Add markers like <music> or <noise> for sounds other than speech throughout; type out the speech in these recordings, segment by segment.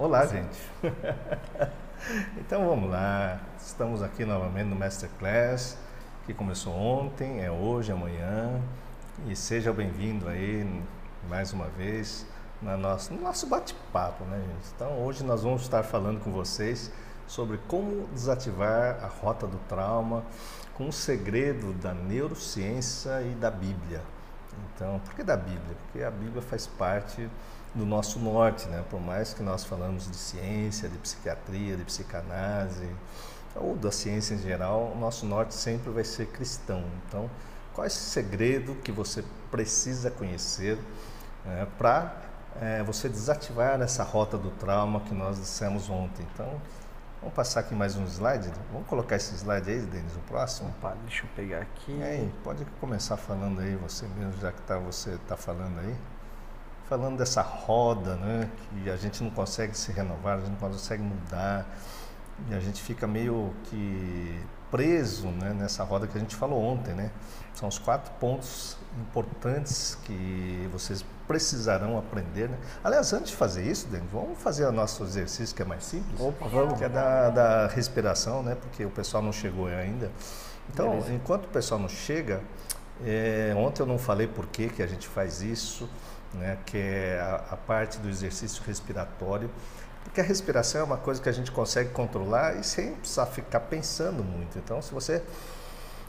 Olá, gente. <laughs> então vamos lá. Estamos aqui novamente no Masterclass, que começou ontem, é hoje, amanhã. E seja bem-vindo aí mais uma vez na nosso, no nosso bate-papo, né, gente? Então hoje nós vamos estar falando com vocês sobre como desativar a rota do trauma com o segredo da neurociência e da Bíblia. Então, por que da Bíblia? Porque a Bíblia faz parte do nosso norte, né? Por mais que nós falamos de ciência, de psiquiatria, de psicanálise ou da ciência em geral, o nosso norte sempre vai ser cristão. Então, qual é esse segredo que você precisa conhecer é, para é, você desativar essa rota do trauma que nós dissemos ontem? Então, vamos passar aqui mais um slide. Vamos colocar esse slide aí, Denis, o próximo. Opa, deixa eu pegar aqui. Aí, pode começar falando aí você mesmo, já que tá, você está falando aí falando dessa roda, né, que a gente não consegue se renovar, a gente não consegue mudar, e a gente fica meio que preso né, nessa roda que a gente falou ontem, né? São os quatro pontos importantes que vocês precisarão aprender. Né? Aliás, antes de fazer isso, Denis, vamos fazer o nosso exercício que é mais simples. Opa, vamos. Que é da, da respiração, né? Porque o pessoal não chegou ainda. Então, Beleza. enquanto o pessoal não chega, é, ontem eu não falei por que, que a gente faz isso né, que é a, a parte do exercício respiratório, porque a respiração é uma coisa que a gente consegue controlar e sem precisar ficar pensando muito. Então, se você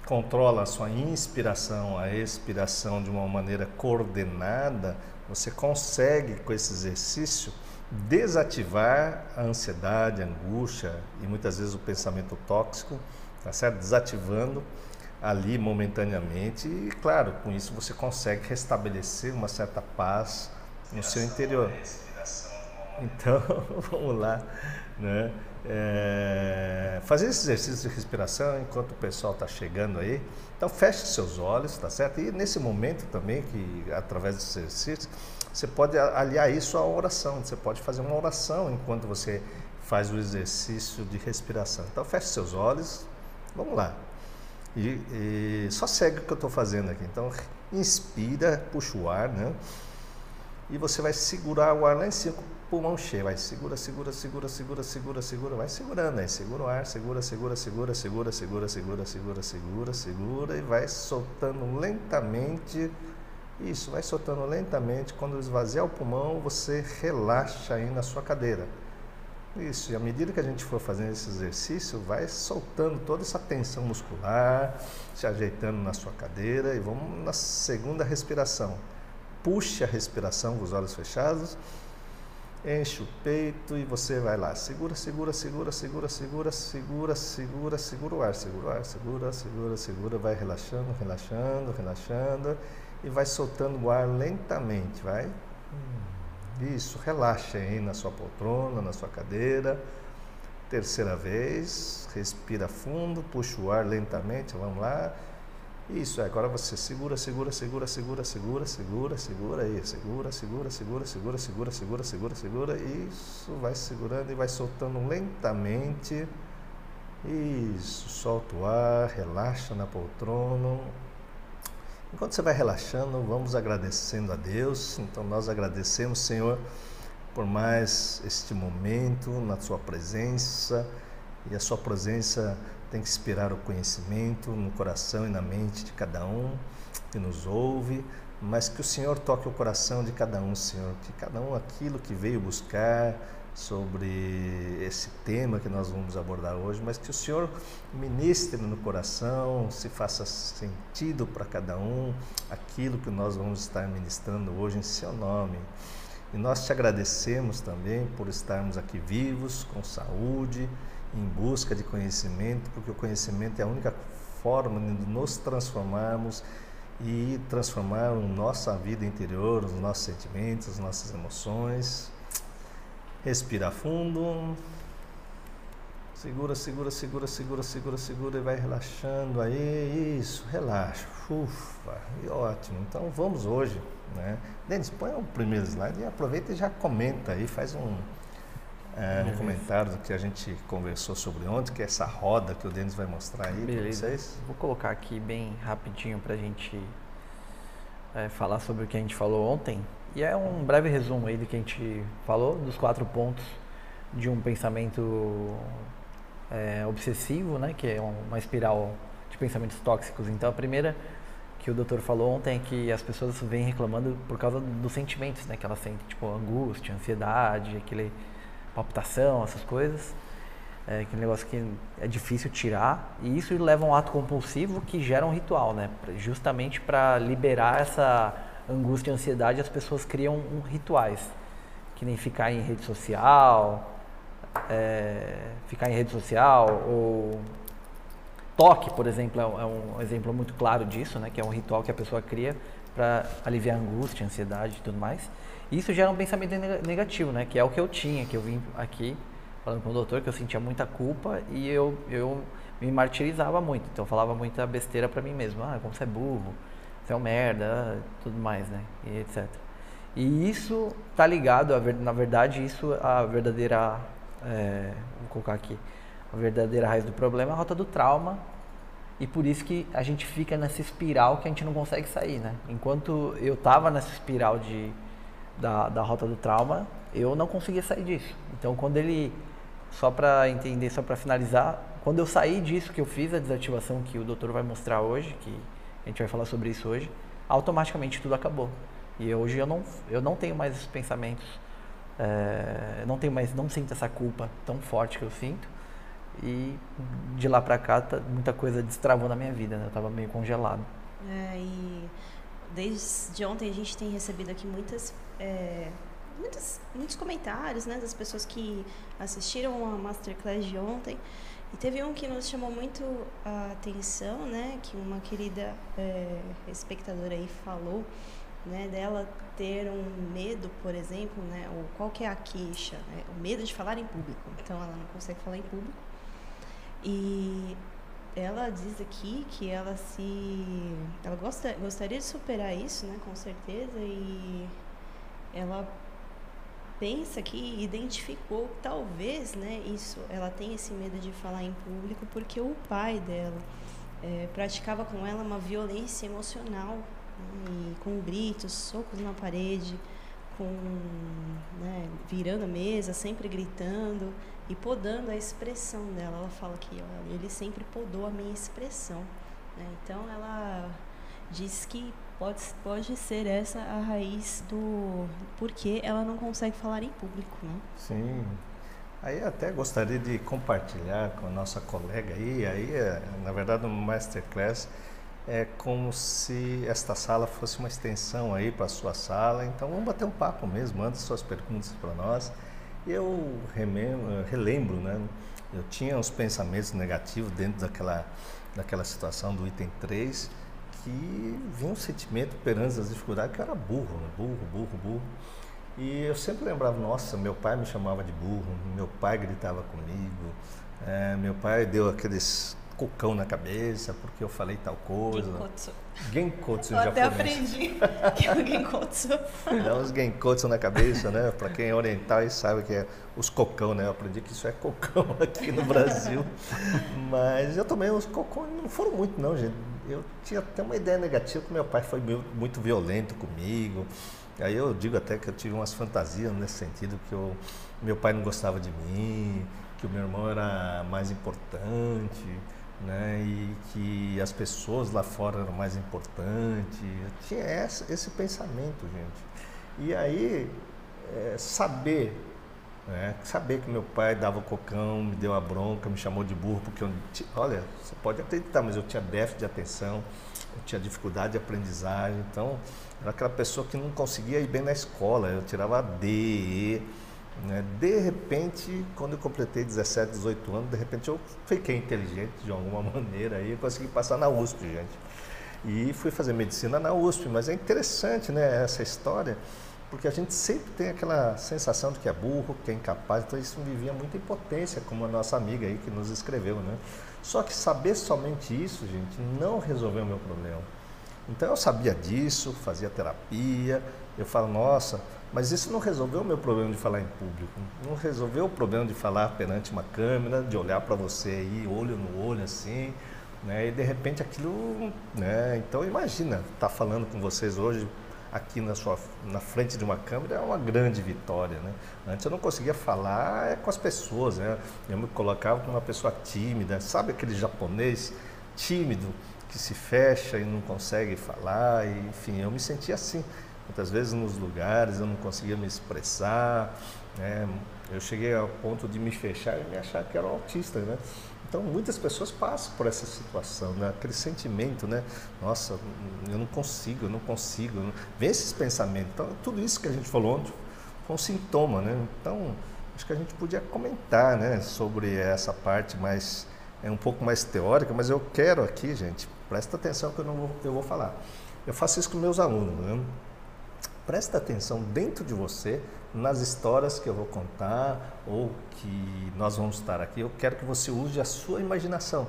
controla a sua inspiração, a expiração de uma maneira coordenada, você consegue com esse exercício desativar a ansiedade, a angústia e muitas vezes o pensamento tóxico, tá certo? Desativando ali momentaneamente e, claro, com isso você consegue restabelecer uma certa paz no seu interior. Então, <laughs> vamos lá, né? É, fazer esse exercício de respiração enquanto o pessoal está chegando aí. Então, feche seus olhos, tá certo? E nesse momento também, que através desse exercício, você pode aliar isso à oração. Você pode fazer uma oração enquanto você faz o exercício de respiração. Então, feche seus olhos. Vamos lá. E, e só segue o que eu estou fazendo aqui. Então, inspira, puxa o ar, né? E você vai segurar o ar lá em cima com o pulmão cheio. Vai, segura, segura, segura, segura, segura, segura. Vai segurando aí. Segura o ar, segura, segura, segura, segura, segura, segura, segura, segura, segura. E vai soltando lentamente. Isso, vai soltando lentamente. Quando esvaziar o pulmão, você relaxa aí na sua cadeira. Isso, e à medida que a gente for fazendo esse exercício, vai soltando toda essa tensão muscular, se ajeitando na sua cadeira e vamos na segunda respiração. Puxe a respiração com os olhos fechados, enche o peito e você vai lá. Segura, segura, segura, segura, segura, segura, segura, segura o ar, segura o ar, segura, segura, segura, vai relaxando, relaxando, relaxando e vai soltando o ar lentamente, vai. Isso, relaxe aí na sua poltrona, na sua cadeira. Terceira vez, respira fundo, puxa o ar lentamente, vamos lá. Isso, agora você segura, segura, segura, segura, segura, segura, segura aí, segura, segura, segura, segura, segura, segura, segura, segura. Isso, vai segurando e vai soltando lentamente. Isso, solta o ar, relaxa na poltrona. Enquanto você vai relaxando, vamos agradecendo a Deus. Então, nós agradecemos, Senhor, por mais este momento na Sua presença. E a Sua presença tem que inspirar o conhecimento no coração e na mente de cada um que nos ouve, mas que o Senhor toque o coração de cada um, Senhor, que cada um aquilo que veio buscar sobre esse tema que nós vamos abordar hoje, mas que o Senhor ministre no coração, se faça sentido para cada um aquilo que nós vamos estar ministrando hoje em Seu nome. E nós te agradecemos também por estarmos aqui vivos, com saúde, em busca de conhecimento, porque o conhecimento é a única forma de nos transformarmos e transformar a nossa vida interior, os nossos sentimentos, as nossas emoções Respira fundo. Segura, segura, segura, segura, segura, segura e vai relaxando aí. Isso, relaxa. Ufa, e ótimo. Então vamos hoje, né? Denis, põe o primeiro slide e aproveita e já comenta aí, faz um, é, um comentário do que a gente conversou sobre ontem, que é essa roda que o Denis vai mostrar aí para vocês. Vou colocar aqui bem rapidinho para a gente é, falar sobre o que a gente falou ontem. E é um breve resumo aí do que a gente falou, dos quatro pontos de um pensamento é, obsessivo, né, que é uma espiral de pensamentos tóxicos. Então, a primeira que o doutor falou ontem é que as pessoas vêm reclamando por causa dos sentimentos né, que elas sentem, tipo angústia, ansiedade, aquele palpitação, essas coisas. É aquele negócio que é difícil tirar e isso leva a um ato compulsivo que gera um ritual, né? Justamente para liberar essa angústia e ansiedade, as pessoas criam um, rituais, que nem ficar em rede social, é, ficar em rede social ou toque, por exemplo, é um é exemplo muito claro disso, né? Que é um ritual que a pessoa cria para aliviar a angústia, a ansiedade e tudo mais. Isso gera um pensamento negativo, né? Que é o que eu tinha, que eu vim aqui falando com o doutor que eu sentia muita culpa e eu, eu me martirizava muito. Então eu falava muita besteira para mim mesmo. Ah, como você é burro, você é um merda, tudo mais, né? E etc. E isso tá ligado, a, na verdade, isso a verdadeira, é, vou colocar aqui, a verdadeira raiz do problema é a rota do trauma e por isso que a gente fica nessa espiral que a gente não consegue sair, né? Enquanto eu tava nessa espiral de, da, da rota do trauma, eu não conseguia sair disso. Então quando ele só para entender, só para finalizar, quando eu saí disso que eu fiz, a desativação que o doutor vai mostrar hoje, que a gente vai falar sobre isso hoje, automaticamente tudo acabou. E hoje eu não, eu não tenho mais esses pensamentos, é, não tenho mais, não sinto essa culpa tão forte que eu sinto. E de lá para cá, tá, muita coisa destravou na minha vida, né? Eu estava meio congelado. É, e desde ontem a gente tem recebido aqui muitas é muitos, muitos comentários né, das pessoas que assistiram a Masterclass de ontem. E teve um que nos chamou muito a atenção, né, que uma querida é, espectadora aí falou, né, dela ter um medo, por exemplo, né, ou qual que é a queixa, né, o medo de falar em público. Então ela não consegue falar em público. E ela diz aqui que ela se ela gosta, gostaria de superar isso, né, com certeza, e ela pensa que identificou talvez né isso ela tem esse medo de falar em público porque o pai dela é, praticava com ela uma violência emocional né, com gritos socos na parede com né, virando a mesa sempre gritando e podando a expressão dela ela fala que olha, ele sempre podou a minha expressão né? então ela diz que pode, pode ser essa a raiz do porquê ela não consegue falar em público, né? Sim. Aí até gostaria de compartilhar com a nossa colega aí, aí é, na verdade no Masterclass é como se esta sala fosse uma extensão aí para a sua sala, então vamos bater um papo mesmo, manda suas perguntas para nós. Eu relembro, né? Eu tinha uns pensamentos negativos dentro daquela, daquela situação do item 3, que vinha um sentimento perante as dificuldades que eu era burro, né? burro, burro, burro. E eu sempre lembrava, nossa, meu pai me chamava de burro, meu pai gritava comigo, é, meu pai deu aqueles cocão na cabeça porque eu falei tal coisa. Genkotsu. Genkotsu eu até aprendi <laughs> que é o Genkotsu. Dá uns Genkotsu na cabeça, né? Para quem é oriental e sabe que é os cocão, né? Eu aprendi que isso é cocão <laughs> aqui no Brasil. Mas eu tomei uns cocão, não foram muito não, gente eu tinha até uma ideia negativa que meu pai foi muito violento comigo. Aí eu digo até que eu tive umas fantasias nesse sentido, que eu, meu pai não gostava de mim, que o meu irmão era mais importante, né? E que as pessoas lá fora eram mais importantes. Eu tinha esse, pensamento, gente. E aí, é, saber né? Saber que meu pai dava cocão, me deu a bronca, me chamou de burro, porque eu, olha, você pode acreditar, mas eu tinha déficit de atenção, eu tinha dificuldade de aprendizagem, então era aquela pessoa que não conseguia ir bem na escola, eu tirava D, E. Né? De repente, quando eu completei 17, 18 anos, de repente eu fiquei inteligente de alguma <laughs> maneira e consegui passar na USP, gente. E fui fazer medicina na USP, mas é interessante né, essa história porque a gente sempre tem aquela sensação de que é burro, que é incapaz, então isso vivia muita impotência, como a nossa amiga aí que nos escreveu, né? Só que saber somente isso, gente, não resolveu o meu problema. Então eu sabia disso, fazia terapia, eu falo, nossa, mas isso não resolveu o meu problema de falar em público, não resolveu o problema de falar perante uma câmera, de olhar para você aí, olho no olho assim, né? E de repente aquilo, né? Então imagina, tá falando com vocês hoje aqui na, sua, na frente de uma câmera é uma grande vitória. Né? Antes eu não conseguia falar é, com as pessoas, né? eu me colocava como uma pessoa tímida, sabe aquele japonês tímido que se fecha e não consegue falar, e, enfim, eu me sentia assim. Muitas vezes nos lugares eu não conseguia me expressar, né? eu cheguei ao ponto de me fechar e me achar que era um autista, né? Então, muitas pessoas passam por essa situação, né? aquele sentimento, né? Nossa, eu não consigo, eu não consigo. Não... Vem esses pensamentos. Então, tudo isso que a gente falou ontem foi um sintoma, né? Então, acho que a gente podia comentar, né? Sobre essa parte mais, é um pouco mais teórica, mas eu quero aqui, gente, presta atenção que eu, não vou, eu vou falar. Eu faço isso com meus alunos, né? Presta atenção dentro de você nas histórias que eu vou contar ou que nós vamos estar aqui, eu quero que você use a sua imaginação.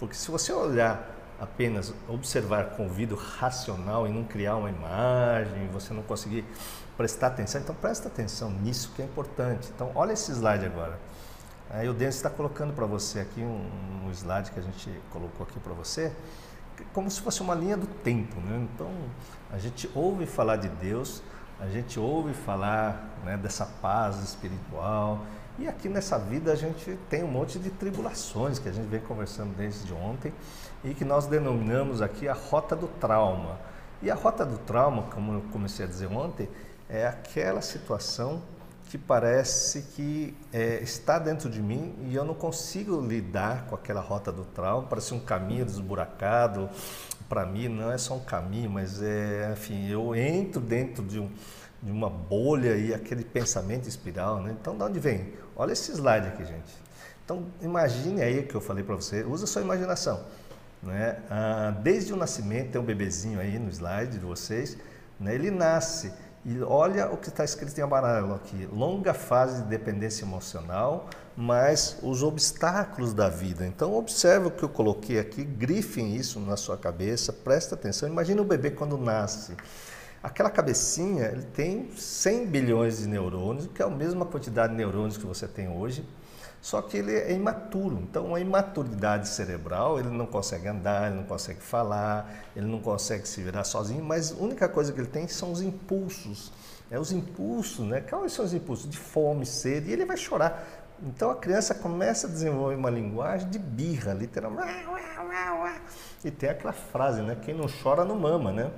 Porque se você olhar apenas, observar com ouvido racional e não criar uma imagem, você não conseguir prestar atenção, então presta atenção nisso que é importante. Então, olha esse slide agora. Aí o Denis está colocando para você aqui um, um, slide que a gente colocou aqui para você, como se fosse uma linha do tempo. Né? Então, a gente ouve falar de Deus, a gente ouve falar né, dessa paz espiritual e aqui nessa vida a gente tem um monte de tribulações que a gente vem conversando desde ontem e que nós denominamos aqui a rota do trauma. E a rota do trauma, como eu comecei a dizer ontem, é aquela situação que parece que é, está dentro de mim e eu não consigo lidar com aquela rota do trauma, parece um caminho desburacado, para mim não é só um caminho, mas é, enfim, eu entro dentro de, um, de uma bolha e aquele pensamento espiral, né? Então, de onde vem? Olha esse slide aqui, gente. Então, imagine aí que eu falei para você, usa sua imaginação, né? Ah, desde o nascimento, tem um bebezinho aí no slide de vocês, né? Ele nasce e olha o que está escrito em amarelo aqui: longa fase de dependência emocional, mas os obstáculos da vida. Então, observe o que eu coloquei aqui, grifem isso na sua cabeça, presta atenção. Imagina o bebê quando nasce. Aquela cabecinha, ele tem 100 bilhões de neurônios, que é a mesma quantidade de neurônios que você tem hoje, só que ele é imaturo. Então, a imaturidade cerebral, ele não consegue andar, ele não consegue falar, ele não consegue se virar sozinho, mas a única coisa que ele tem são os impulsos. É os impulsos, né? Quais são os impulsos? De fome, sede, e ele vai chorar. Então a criança começa a desenvolver uma linguagem de birra, literalmente. E tem aquela frase, né? Quem não chora não mama, né?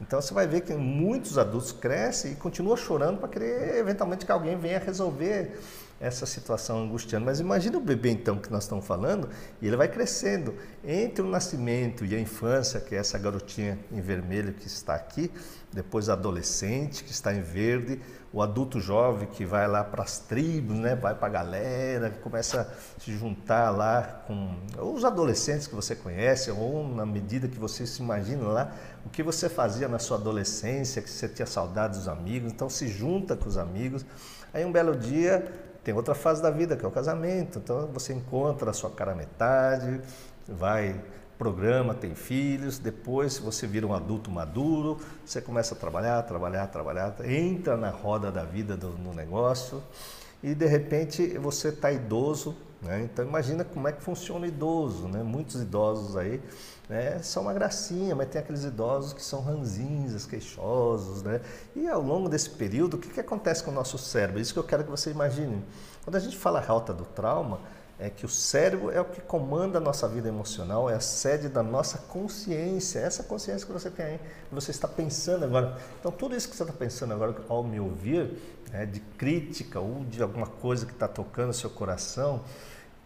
Então você vai ver que muitos adultos crescem e continuam chorando para querer eventualmente que alguém venha resolver essa situação angustiante. Mas imagina o bebê então que nós estamos falando, e ele vai crescendo entre o nascimento e a infância, que é essa garotinha em vermelho que está aqui, depois a adolescente que está em verde, o adulto jovem que vai lá para as tribos, né, vai para a galera, começa a se juntar lá com os adolescentes que você conhece, ou na medida que você se imagina lá, o que você fazia na sua adolescência, que você tinha saudade dos amigos, então se junta com os amigos. Aí um belo dia tem outra fase da vida, que é o casamento, então você encontra a sua cara metade, vai programa, tem filhos, depois você vira um adulto maduro, você começa a trabalhar, trabalhar, trabalhar, entra na roda da vida do, no negócio e de repente você está idoso, né? então imagina como é que funciona o idoso, né? muitos idosos aí né? são uma gracinha, mas tem aqueles idosos que são ranzinhos, queixosos, né? e ao longo desse período o que, que acontece com o nosso cérebro? Isso que eu quero que você imagine. Quando a gente fala rota do trauma, é que o cérebro é o que comanda a nossa vida emocional, é a sede da nossa consciência, essa consciência que você tem aí, você está pensando agora. Então, tudo isso que você está pensando agora ao me ouvir, é, de crítica ou de alguma coisa que está tocando o seu coração,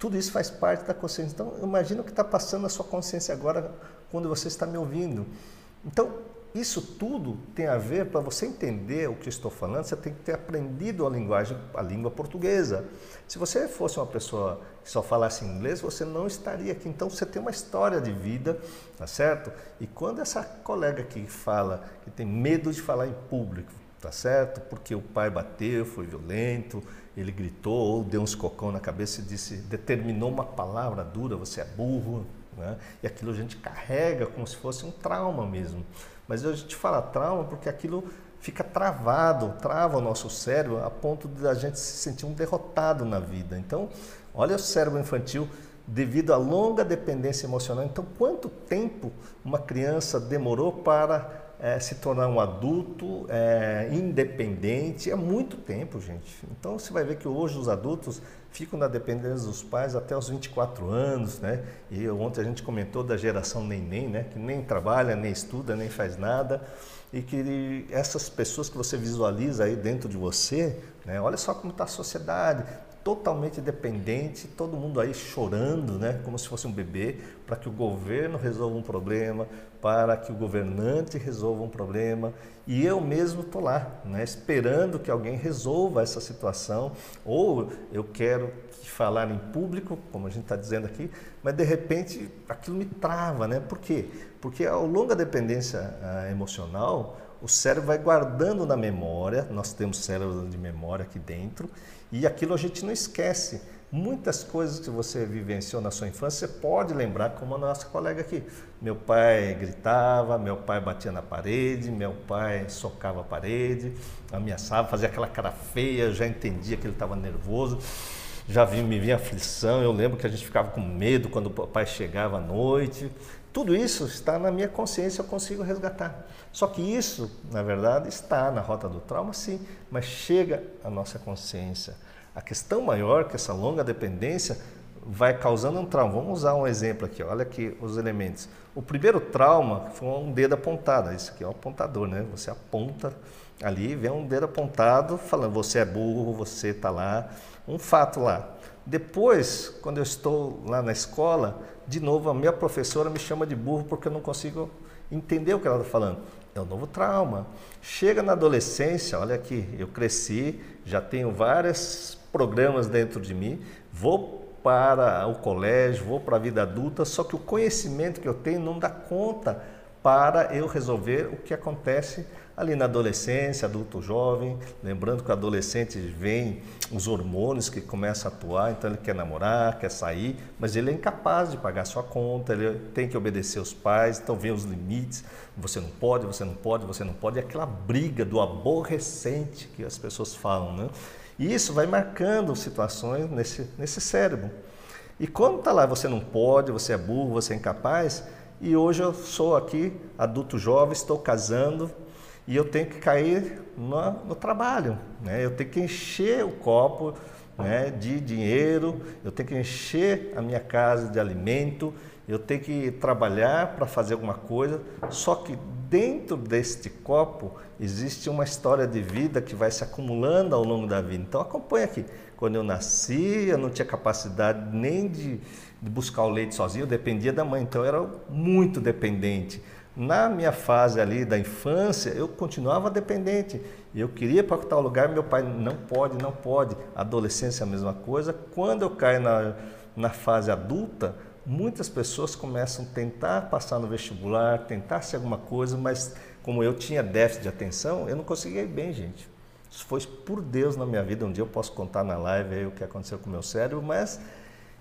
tudo isso faz parte da consciência. Então, imagina o que está passando na sua consciência agora quando você está me ouvindo. Então, isso tudo tem a ver, para você entender o que estou falando, você tem que ter aprendido a linguagem, a língua portuguesa. Se você fosse uma pessoa que só falasse inglês, você não estaria aqui. Então você tem uma história de vida, tá certo? E quando essa colega que fala que tem medo de falar em público, tá certo? Porque o pai bateu, foi violento, ele gritou ou deu uns cocão na cabeça e disse, determinou uma palavra dura, você é burro, né? E aquilo a gente carrega como se fosse um trauma mesmo. Mas a gente fala trauma porque aquilo fica travado, trava o nosso cérebro a ponto de a gente se sentir um derrotado na vida. Então, olha o cérebro infantil devido à longa dependência emocional. Então, quanto tempo uma criança demorou para é, se tornar um adulto é, independente. É muito tempo, gente. Então você vai ver que hoje os adultos ficam na dependência dos pais até os 24 anos, né? E ontem a gente comentou da geração neném, né? Que nem trabalha, nem estuda, nem faz nada. E que essas pessoas que você visualiza aí dentro de você, né? Olha só como está a sociedade totalmente dependente, todo mundo aí chorando, né, como se fosse um bebê, para que o governo resolva um problema, para que o governante resolva um problema, e eu mesmo estou lá, né, esperando que alguém resolva essa situação, ou eu quero falar em público, como a gente está dizendo aqui, mas de repente aquilo me trava, né? Por quê? Porque ao longo da dependência ah, emocional, o cérebro vai guardando na memória, nós temos cérebro de memória aqui dentro, e aquilo a gente não esquece. Muitas coisas que você vivenciou na sua infância, você pode lembrar, como a nossa colega aqui. Meu pai gritava, meu pai batia na parede, meu pai socava a parede, ameaçava, fazia aquela cara feia, já entendia que ele estava nervoso, já vi, me vinha aflição. Eu lembro que a gente ficava com medo quando o pai chegava à noite. Tudo isso está na minha consciência, eu consigo resgatar. Só que isso, na verdade, está na rota do trauma, sim, mas chega à nossa consciência. A questão maior que essa longa dependência vai causando um trauma. Vamos usar um exemplo aqui, olha aqui os elementos. O primeiro trauma foi um dedo apontado, isso aqui é o um apontador, né? Você aponta ali, vem um dedo apontado falando você é burro, você está lá, um fato lá. Depois, quando eu estou lá na escola, de novo, a minha professora me chama de burro porque eu não consigo entender o que ela está falando. É um novo trauma. Chega na adolescência, olha aqui, eu cresci, já tenho vários programas dentro de mim, vou para o colégio, vou para a vida adulta, só que o conhecimento que eu tenho não dá conta para eu resolver o que acontece ali na adolescência, adulto jovem, lembrando que o adolescente vem os hormônios que começam a atuar, então ele quer namorar, quer sair, mas ele é incapaz de pagar sua conta, ele tem que obedecer os pais, então vem os limites, você não pode, você não pode, você não pode, é aquela briga do aborrecente que as pessoas falam, né? E isso vai marcando situações nesse, nesse cérebro. E quando está lá, você não pode, você é burro, você é incapaz, e hoje eu sou aqui, adulto jovem, estou casando, e eu tenho que cair no, no trabalho, né? eu tenho que encher o copo né, de dinheiro, eu tenho que encher a minha casa de alimento, eu tenho que trabalhar para fazer alguma coisa, só que dentro deste copo existe uma história de vida que vai se acumulando ao longo da vida. Então acompanha aqui. Quando eu nasci, eu não tinha capacidade nem de, de buscar o leite sozinho, eu dependia da mãe, então eu era muito dependente. Na minha fase ali da infância, eu continuava dependente. Eu queria para tal lugar, meu pai não pode, não pode. Adolescência a mesma coisa. Quando eu caio na, na fase adulta, muitas pessoas começam a tentar passar no vestibular, tentar ser alguma coisa, mas como eu tinha déficit de atenção, eu não conseguia ir bem, gente. Isso foi por Deus na minha vida. Um dia eu posso contar na live aí o que aconteceu com o meu cérebro, mas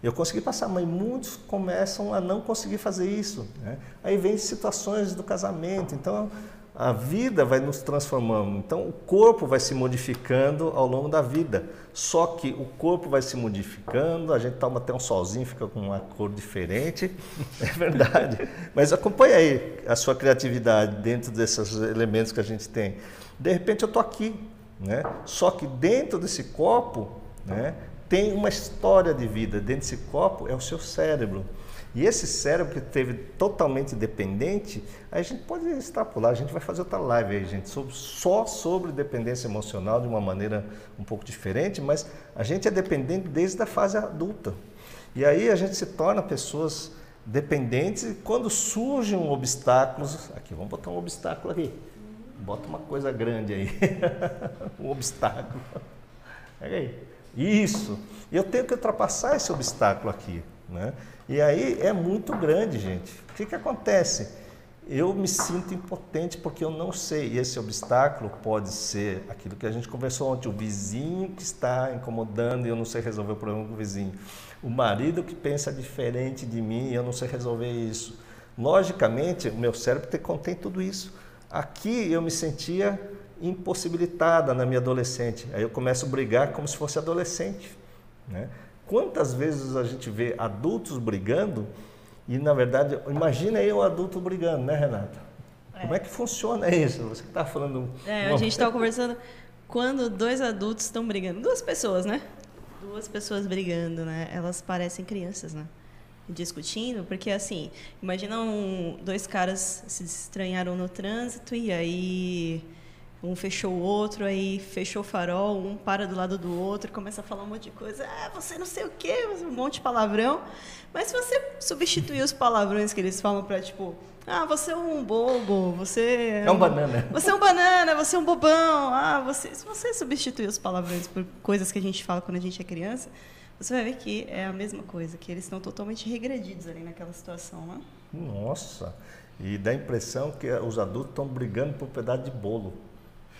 eu consegui passar, mas muitos começam a não conseguir fazer isso. Né? Aí vem situações do casamento, então a vida vai nos transformando. Então o corpo vai se modificando ao longo da vida. Só que o corpo vai se modificando, a gente toma até um solzinho, fica com uma cor diferente. <laughs> É verdade. Mas acompanha aí a sua criatividade dentro desses elementos que a gente tem. De repente eu estou aqui, né? Só que dentro desse copo, né? Tem uma história de vida. Dentro desse copo é o seu cérebro. E esse cérebro que teve totalmente dependente, a gente pode extrapolar, a gente vai fazer outra live aí, gente, sobre, só sobre dependência emocional de uma maneira um pouco diferente, mas a gente é dependente desde a fase adulta. E aí a gente se torna pessoas dependentes e quando surgem obstáculos, aqui, vamos botar um obstáculo aqui. Bota uma coisa grande aí. <laughs> um obstáculo. Pega aí. Isso. Eu tenho que ultrapassar esse obstáculo aqui. Né? E aí é muito grande, gente. O que, que acontece? Eu me sinto impotente porque eu não sei. E esse obstáculo pode ser aquilo que a gente conversou ontem: o vizinho que está incomodando e eu não sei resolver o problema com o vizinho. O marido que pensa diferente de mim e eu não sei resolver isso. Logicamente, o meu cérebro contém tudo isso. Aqui eu me sentia impossibilitada na minha adolescente. Aí eu começo a brigar como se fosse adolescente. Né? Quantas vezes a gente vê adultos brigando e, na verdade, imagina eu adulto brigando, né, Renata? Como é que funciona isso? Você está falando. É, a gente estava <laughs> conversando quando dois adultos estão brigando, duas pessoas, né? Duas pessoas brigando, né? Elas parecem crianças, né? Discutindo, porque assim, imagina um, dois caras se estranharam no trânsito e aí um fechou o outro, aí fechou o farol, um para do lado do outro, começa a falar um monte de coisa, ah, você não sei o quê, um monte de palavrão. Mas se você substituir os palavrões que eles falam para tipo, ah, você é um bobo, você é um banana. <laughs> Você é um banana, você é um bobão. Ah, você, se você substituir os palavrões por coisas que a gente fala quando a gente é criança, você vai ver que é a mesma coisa, que eles estão totalmente regredidos ali naquela situação, né? Nossa, e dá a impressão que os adultos estão brigando por um pedaço de bolo.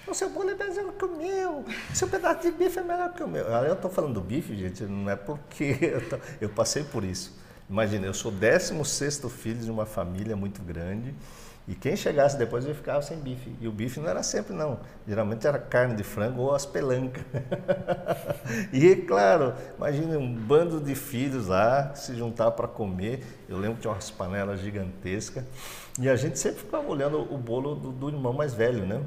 O seu bolo é melhor que o meu. O seu pedaço de bife é melhor que o meu. Eu estou falando do bife, gente, não é porque <laughs> eu, tô, eu passei por isso. Imagina, eu sou 16 filho de uma família muito grande. E quem chegasse depois eu ficava sem bife. E o bife não era sempre, não. Geralmente era carne de frango ou as pelancas. <laughs> e, claro, imagina um bando de filhos lá se juntar para comer. Eu lembro que tinha umas panelas gigantescas. E a gente sempre ficava olhando o bolo do, do irmão mais velho, né?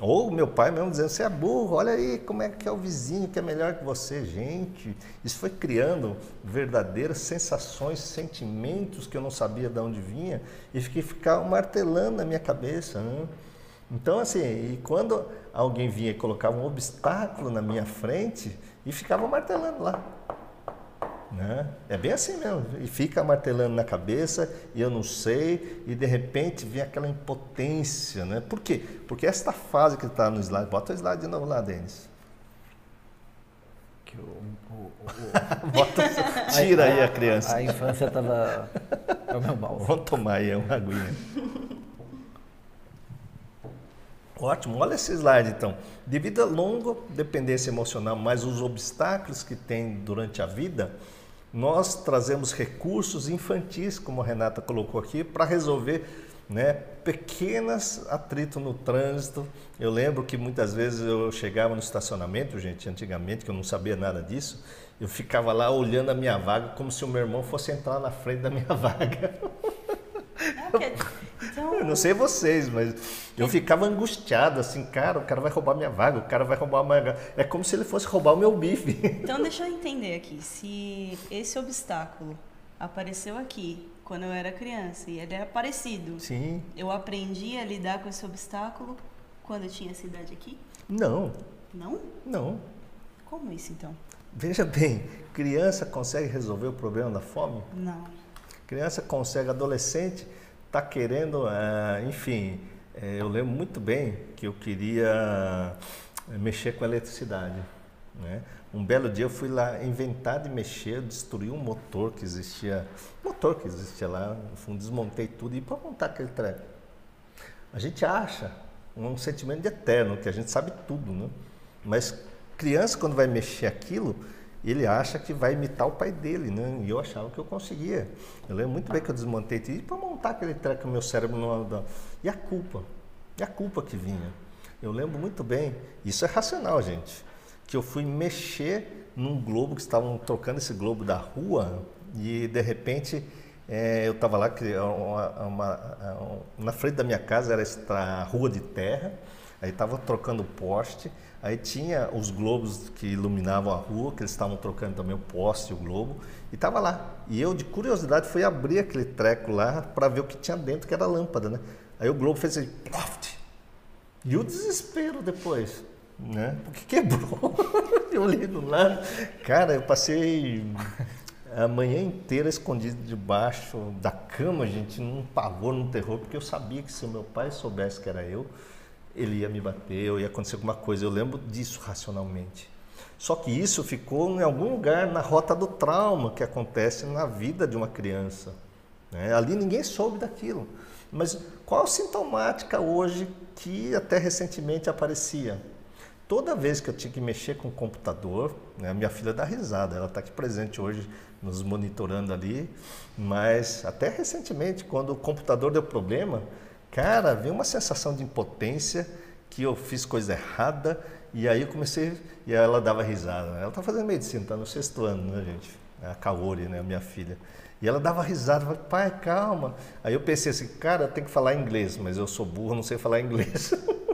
Ou meu pai mesmo dizendo, você é burro, olha aí como é que é o vizinho que é melhor que você. Gente, isso foi criando verdadeiras sensações, sentimentos que eu não sabia de onde vinha e fiquei ficava martelando na minha cabeça. Né? Então, assim, e quando alguém vinha e colocava um obstáculo na minha frente e ficava martelando lá. Né? É bem assim mesmo. E fica martelando na cabeça e eu não sei, e de repente vem aquela impotência. Né? Por quê? Porque esta fase que está no slide, bota o slide de novo lá, Denis. Que o, o, o... <laughs> bota, tira aí a criança. A, a infância estava. É o meu mal. Vamos tomar aí uma aguinha. Ótimo, olha esse slide então. Devido à longa dependência emocional, mais os obstáculos que tem durante a vida, nós trazemos recursos infantis, como a Renata colocou aqui, para resolver né, pequenas atritos no trânsito. Eu lembro que muitas vezes eu chegava no estacionamento, gente, antigamente, que eu não sabia nada disso, eu ficava lá olhando a minha vaga como se o meu irmão fosse entrar na frente da minha <laughs> vaga. Então... Eu não sei vocês, mas eu ficava angustiado, assim, cara, o cara vai roubar minha vaga, o cara vai roubar a minha... É como se ele fosse roubar o meu bife. Então deixa eu entender aqui, se esse obstáculo apareceu aqui quando eu era criança e ele é parecido. Sim. Eu aprendi a lidar com esse obstáculo quando eu tinha essa idade aqui? Não. Não? Não. Como isso então? Veja bem, criança consegue resolver o problema da fome? Não. Criança consegue, adolescente está querendo, é, enfim, é, eu lembro muito bem que eu queria eh, mexer com eletricidade. Né? Um belo dia eu fui lá inventar de mexer, destruir um motor que existia, motor que existia lá, no fundo desmontei tudo e para montar aquele treco. A gente acha um sentimento de eterno, que a gente sabe tudo, né? Mas criança quando vai mexer aquilo, ele acha que vai imitar o pai dele, né? E eu achava que eu conseguia. Eu lembro muito bem que eu desmontei tudo para montar aquele treco meu cérebro. No... E a culpa? E a culpa que vinha? Eu lembro muito bem, isso é racional, gente, que eu fui mexer num globo, que estavam trocando esse globo da rua, e de repente é, eu estava lá, que, uma, uma, na frente da minha casa era esta rua de terra, aí estava trocando poste, Aí tinha os globos que iluminavam a rua, que eles estavam trocando também o poste e o globo, e estava lá. E eu, de curiosidade, fui abrir aquele treco lá para ver o que tinha dentro, que era lâmpada, né? Aí o globo fez assim! E o desespero depois, né? Porque quebrou. <laughs> eu olhei no lado. Cara, eu passei a manhã inteira escondido debaixo da cama, gente, num pavor, num terror, porque eu sabia que se meu pai soubesse que era eu, ele ia me bater, ou ia acontecer alguma coisa. Eu lembro disso racionalmente. Só que isso ficou em algum lugar na rota do trauma que acontece na vida de uma criança. Né? Ali ninguém soube daquilo. Mas qual sintomática hoje que até recentemente aparecia? Toda vez que eu tinha que mexer com o computador, né, minha filha dá risada, ela está aqui presente hoje nos monitorando ali, mas até recentemente, quando o computador deu problema, Cara, veio uma sensação de impotência, que eu fiz coisa errada, e aí eu comecei, e ela dava risada. Ela está fazendo medicina, está no sexto ano, né, gente? a Kaori, né, minha filha. E ela dava risada, falava, pai, calma. Aí eu pensei assim, cara, tem que falar inglês, mas eu sou burro, não sei falar inglês.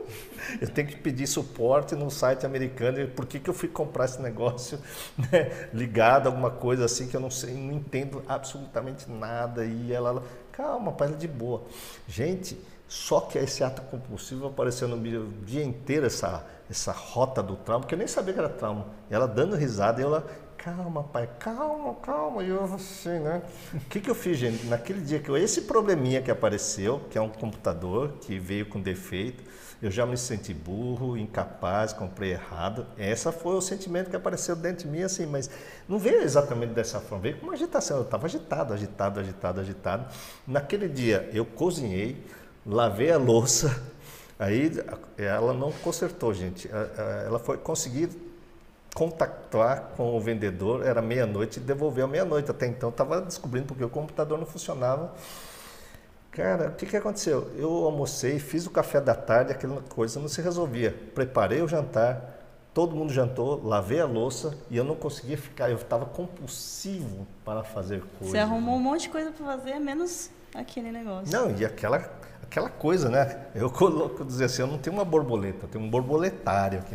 <laughs> eu tenho que pedir suporte no site americano. Por que, que eu fui comprar esse negócio <laughs> né, ligado a alguma coisa assim que eu não sei, não entendo absolutamente nada? E ela, calma, pai, de boa. Gente, só que esse ato compulsivo apareceu no meu dia inteiro, essa, essa rota do trauma, que eu nem sabia que era trauma. E ela dando risada e ela, calma, pai, calma, calma. E eu assim, né? O que, que eu fiz, gente? Naquele dia que eu, esse probleminha que apareceu, que é um computador que veio com defeito, eu já me senti burro, incapaz, comprei errado. Essa foi o sentimento que apareceu dentro de mim, assim, mas não veio exatamente dessa forma, veio com uma agitação. Eu estava agitado, agitado, agitado, agitado. Naquele dia eu cozinhei, lavei a louça, <laughs> aí ela não consertou, gente. Ela foi conseguir contactar com o vendedor, era meia-noite e devolveu meia-noite. Até então estava descobrindo porque o computador não funcionava. Cara, o que, que aconteceu? Eu almocei, fiz o café da tarde, aquela coisa não se resolvia. Preparei o jantar, todo mundo jantou, lavei a louça e eu não conseguia ficar. Eu estava compulsivo para fazer coisas. Você arrumou um monte de coisa para fazer, menos aquele negócio. Não, e aquela, aquela coisa, né? Eu coloco, dizer assim, eu não tenho uma borboleta, eu tenho um borboletário aqui.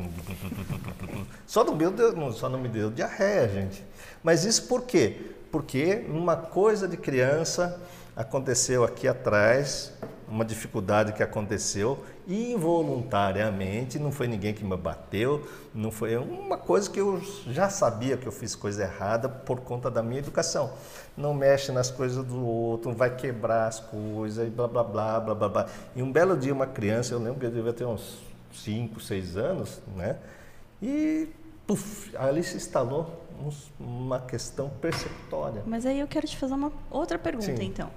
<laughs> Só não, deu, só não me deu diarreia, gente. Mas isso por quê? Porque uma coisa de criança aconteceu aqui atrás, uma dificuldade que aconteceu involuntariamente, não foi ninguém que me bateu, não foi uma coisa que eu já sabia que eu fiz coisa errada por conta da minha educação. Não mexe nas coisas do outro, vai quebrar as coisas e blá blá blá blá blá. blá. E um belo dia uma criança, eu lembro que eu devia ter uns 5, 6 anos, né? E puf, ali se instalou uma questão perceptória. Mas aí eu quero te fazer uma outra pergunta, Sim. então.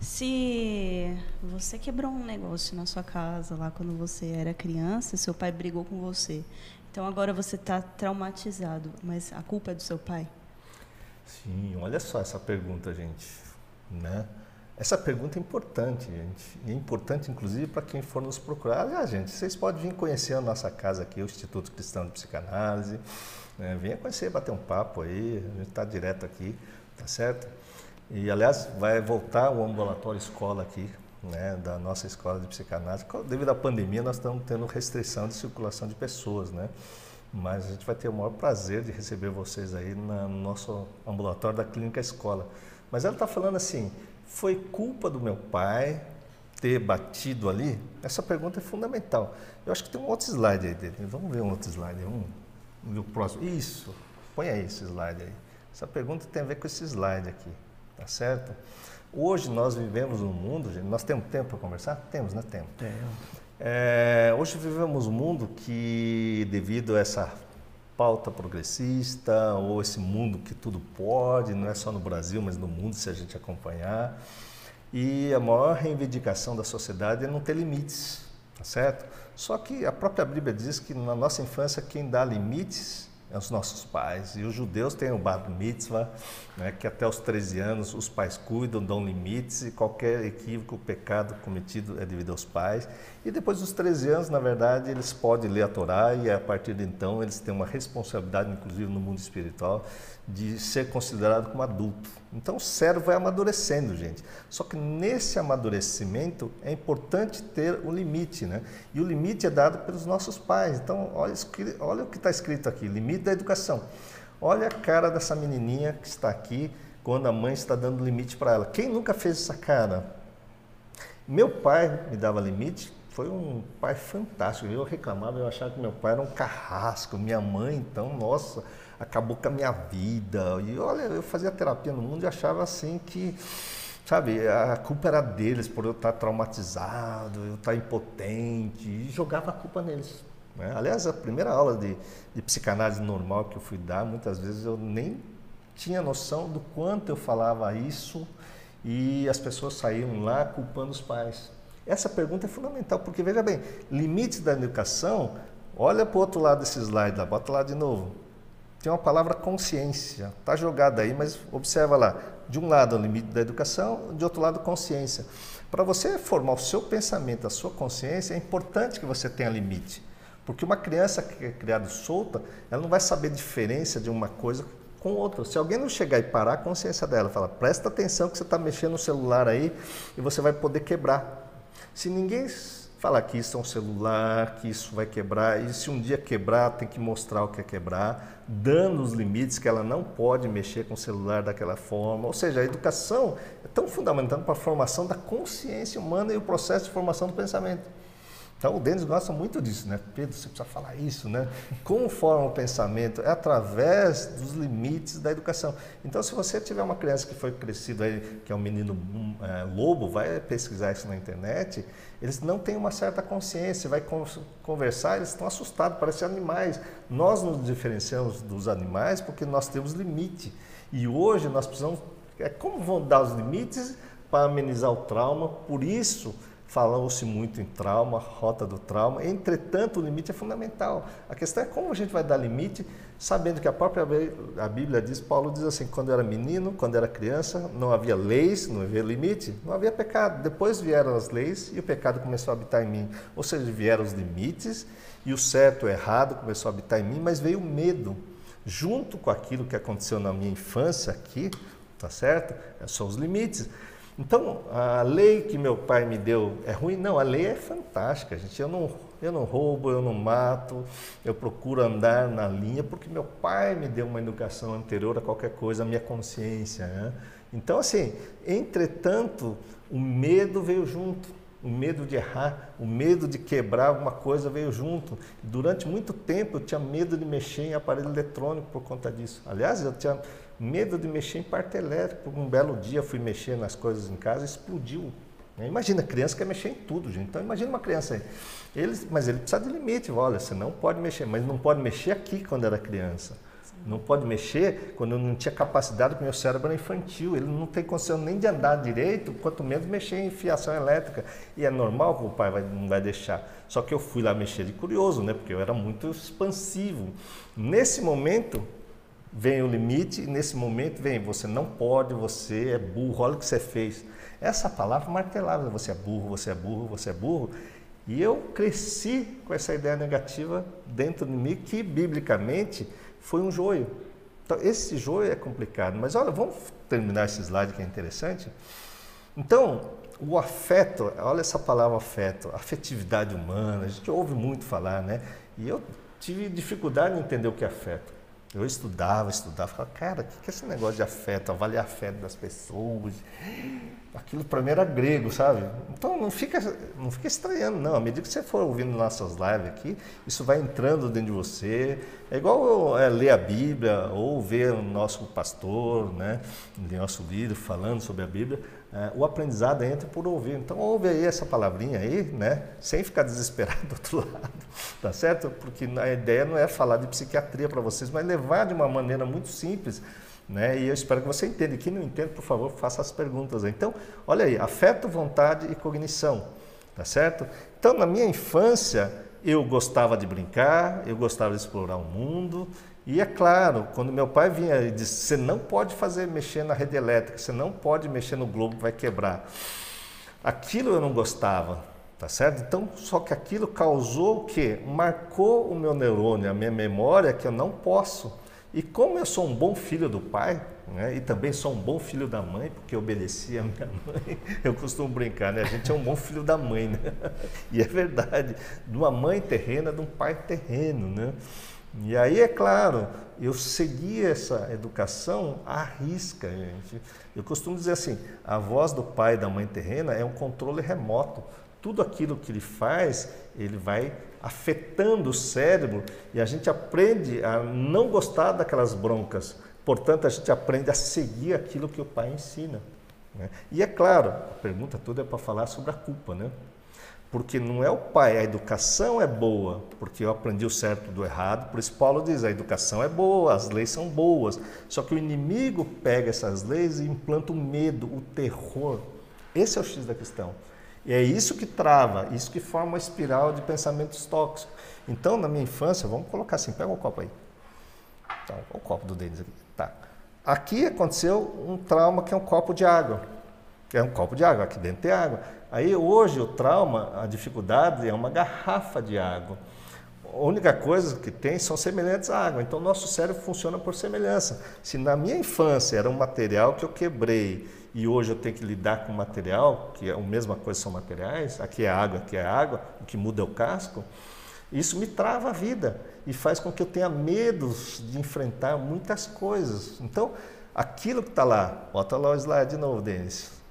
Se você quebrou um negócio na sua casa lá quando você era criança, seu pai brigou com você, então agora você está traumatizado, mas a culpa é do seu pai? Sim, olha só essa pergunta, gente, né? Essa pergunta é importante, gente. E é importante, inclusive, para quem for nos procurar. Aliás, gente, vocês podem vir conhecer a nossa casa aqui, o Instituto Cristão de Psicanálise. Né? Venha conhecer, bater um papo aí. A gente está direto aqui, tá certo? E, aliás, vai voltar o ambulatório escola aqui, né, da nossa escola de psicanálise. Devido à pandemia, nós estamos tendo restrição de circulação de pessoas, né? Mas a gente vai ter o maior prazer de receber vocês aí no nosso ambulatório da Clínica Escola. Mas ela está falando assim, foi culpa do meu pai ter batido ali? Essa pergunta é fundamental. Eu acho que tem um outro slide aí dele. Vamos ver um outro slide. Vamos ver o próximo. Isso. Põe aí esse slide aí. Essa pergunta tem a ver com esse slide aqui. Tá certo? Hoje nós vivemos um mundo, gente, nós temos tempo para conversar? Temos, né? Temos. Tem. É, hoje vivemos um mundo que, devido a essa pauta progressista, ou esse mundo que tudo pode, não é só no Brasil, mas no mundo, se a gente acompanhar. E a maior reivindicação da sociedade é não ter limites, tá certo? Só que a própria Bíblia diz que na nossa infância quem dá limites os nossos pais. E os judeus têm o Bar Mitzvah, né, que até os 13 anos os pais cuidam, dão limites e qualquer equívoco, pecado cometido é devido aos pais. E depois dos 13 anos, na verdade, eles podem ler a Torá e a partir de então eles têm uma responsabilidade, inclusive no mundo espiritual, de ser considerado como adulto. Então o cérebro vai amadurecendo, gente. Só que nesse amadurecimento é importante ter um limite, né? E o limite é dado pelos nossos pais. Então olha, olha o que está escrito aqui: limite da educação. Olha a cara dessa menininha que está aqui quando a mãe está dando limite para ela. Quem nunca fez essa cara? Meu pai me dava limite, foi um pai fantástico. Eu reclamava, eu achava que meu pai era um carrasco, minha mãe, então, nossa, acabou com a minha vida. E olha, eu fazia terapia no mundo e achava assim que, sabe, a culpa era deles por eu estar traumatizado, eu estar impotente, e jogava a culpa neles. Né? Aliás, a primeira aula de, de psicanálise normal que eu fui dar, muitas vezes eu nem tinha noção do quanto eu falava isso e as pessoas saíam lá culpando os pais. Essa pergunta é fundamental, porque veja bem, limites da educação, olha para o outro lado desse slide lá, bota lá de novo tem uma palavra consciência. Está jogada aí, mas observa lá. De um lado, o limite da educação, de outro lado, consciência. Para você formar o seu pensamento, a sua consciência, é importante que você tenha limite. Porque uma criança que é criada solta, ela não vai saber a diferença de uma coisa com outro. Se alguém não chegar e parar a consciência dela, fala, presta atenção que você está mexendo no celular aí e você vai poder quebrar. Se ninguém falar que isso é um celular, que isso vai quebrar, e se um dia quebrar, tem que mostrar o que é quebrar, dando os limites que ela não pode mexer com o celular daquela forma. Ou seja, a educação é tão fundamental para a formação da consciência humana e o processo de formação do pensamento. Então o Denis gosta muito disso, né? Pedro, você precisa falar isso, né? Como forma o pensamento? É através dos limites da educação. Então, se você tiver uma criança que foi crescido aí, que é um menino é, lobo, vai pesquisar isso na internet, eles não têm uma certa consciência, vai conversar, eles estão assustados, parecem animais. Nós nos diferenciamos dos animais porque nós temos limite. E hoje nós precisamos. É como vão dar os limites para amenizar o trauma, por isso Falou-se muito em trauma, rota do trauma. Entretanto, o limite é fundamental. A questão é como a gente vai dar limite, sabendo que a própria a Bíblia diz, Paulo diz assim, quando era menino, quando era criança, não havia leis, não havia limite, não havia pecado. Depois vieram as leis e o pecado começou a habitar em mim. Ou seja, vieram os limites e o certo o errado começou a habitar em mim, mas veio o medo. Junto com aquilo que aconteceu na minha infância aqui, tá certo? São os limites. Então, a lei que meu pai me deu é ruim? Não, a lei é fantástica, gente. Eu não, eu não roubo, eu não mato, eu procuro andar na linha porque meu pai me deu uma educação anterior a qualquer coisa, a minha consciência. Né? Então, assim, entretanto, o medo veio junto. O medo de errar, o medo de quebrar alguma coisa veio junto. Durante muito tempo eu tinha medo de mexer em aparelho eletrônico por conta disso. Aliás, eu tinha medo de mexer em parte elétrica. Um belo dia fui mexer nas coisas em casa e explodiu. Imagina, criança quer mexer em tudo, gente. Então imagina uma criança aí. Ele, mas ele precisa de limite, olha, você não pode mexer, mas não pode mexer aqui quando era criança. Não pode mexer quando eu não tinha capacidade, porque meu cérebro era infantil. Ele não tem condição nem de andar direito, quanto menos mexer em fiação elétrica. E é normal que o pai vai, não vai deixar. Só que eu fui lá mexer de curioso, né? Porque eu era muito expansivo. Nesse momento, vem o limite e nesse momento vem você não pode, você é burro, olha o que você fez. Essa palavra martelava, você é burro, você é burro, você é burro. E eu cresci com essa ideia negativa dentro de mim que biblicamente foi um joio. Então esse joio é complicado, mas olha, vamos terminar esse slide que é interessante. Então, o afeto, olha essa palavra afeto, afetividade humana, a gente ouve muito falar, né? E eu tive dificuldade em entender o que é afeto. Eu estudava, estudava, falava, cara, o que é esse negócio de afeto, avaliar afeto das pessoas? Aquilo para mim era grego, sabe? Então não fica, não fica estranhando, não. À medida que você for ouvindo nossas lives aqui, isso vai entrando dentro de você. É igual é, ler a Bíblia ou ver o nosso pastor, né, nosso líder falando sobre a Bíblia. É, o aprendizado entra por ouvir. Então ouve aí essa palavrinha aí, né? Sem ficar desesperado <laughs> do outro lado, tá certo? Porque a ideia não é falar de psiquiatria para vocês, mas levar de uma maneira muito simples, né? E eu espero que você entenda. Quem não entende, por favor, faça as perguntas. Aí. Então, olha aí, afeto, vontade e cognição, tá certo? Então, na minha infância, eu gostava de brincar, eu gostava de explorar o mundo, e é claro, quando meu pai vinha e disse: você não pode fazer mexer na rede elétrica, você não pode mexer no globo, vai quebrar. Aquilo eu não gostava, tá certo? Então, só que aquilo causou o quê? Marcou o meu neurônio, a minha memória que eu não posso. E como eu sou um bom filho do pai, né, e também sou um bom filho da mãe, porque obedeci a minha <laughs> mãe, eu costumo brincar, né? A gente é um bom filho da mãe, né? <laughs> E é verdade, de uma mãe terrena, de um pai terreno, né? E aí, é claro, eu segui essa educação à risca, gente. Eu costumo dizer assim: a voz do pai e da mãe terrena é um controle remoto. Tudo aquilo que ele faz, ele vai afetando o cérebro e a gente aprende a não gostar daquelas broncas. Portanto, a gente aprende a seguir aquilo que o pai ensina. Né? E é claro, a pergunta toda é para falar sobre a culpa, né? Porque não é o pai, a educação é boa, porque eu aprendi o certo do errado, por isso Paulo diz, a educação é boa, as leis são boas, só que o inimigo pega essas leis e implanta o medo, o terror. Esse é o X da questão. E é isso que trava, isso que forma uma espiral de pensamentos tóxicos. Então, na minha infância, vamos colocar assim, pega o copo aí. Então, o copo do Denis aqui. Tá. Aqui aconteceu um trauma que é um copo de água. É um copo de água, aqui dentro tem água. Aí hoje o trauma, a dificuldade é uma garrafa de água. a única coisa que tem são semelhantes à água. Então, nosso cérebro funciona por semelhança. Se na minha infância era um material que eu quebrei e hoje eu tenho que lidar com material, que é a mesma coisa, são materiais, aqui é água, aqui é água, o que muda é o casco, isso me trava a vida e faz com que eu tenha medo de enfrentar muitas coisas. Então, aquilo que está lá, bota lá o slide de novo, Denis.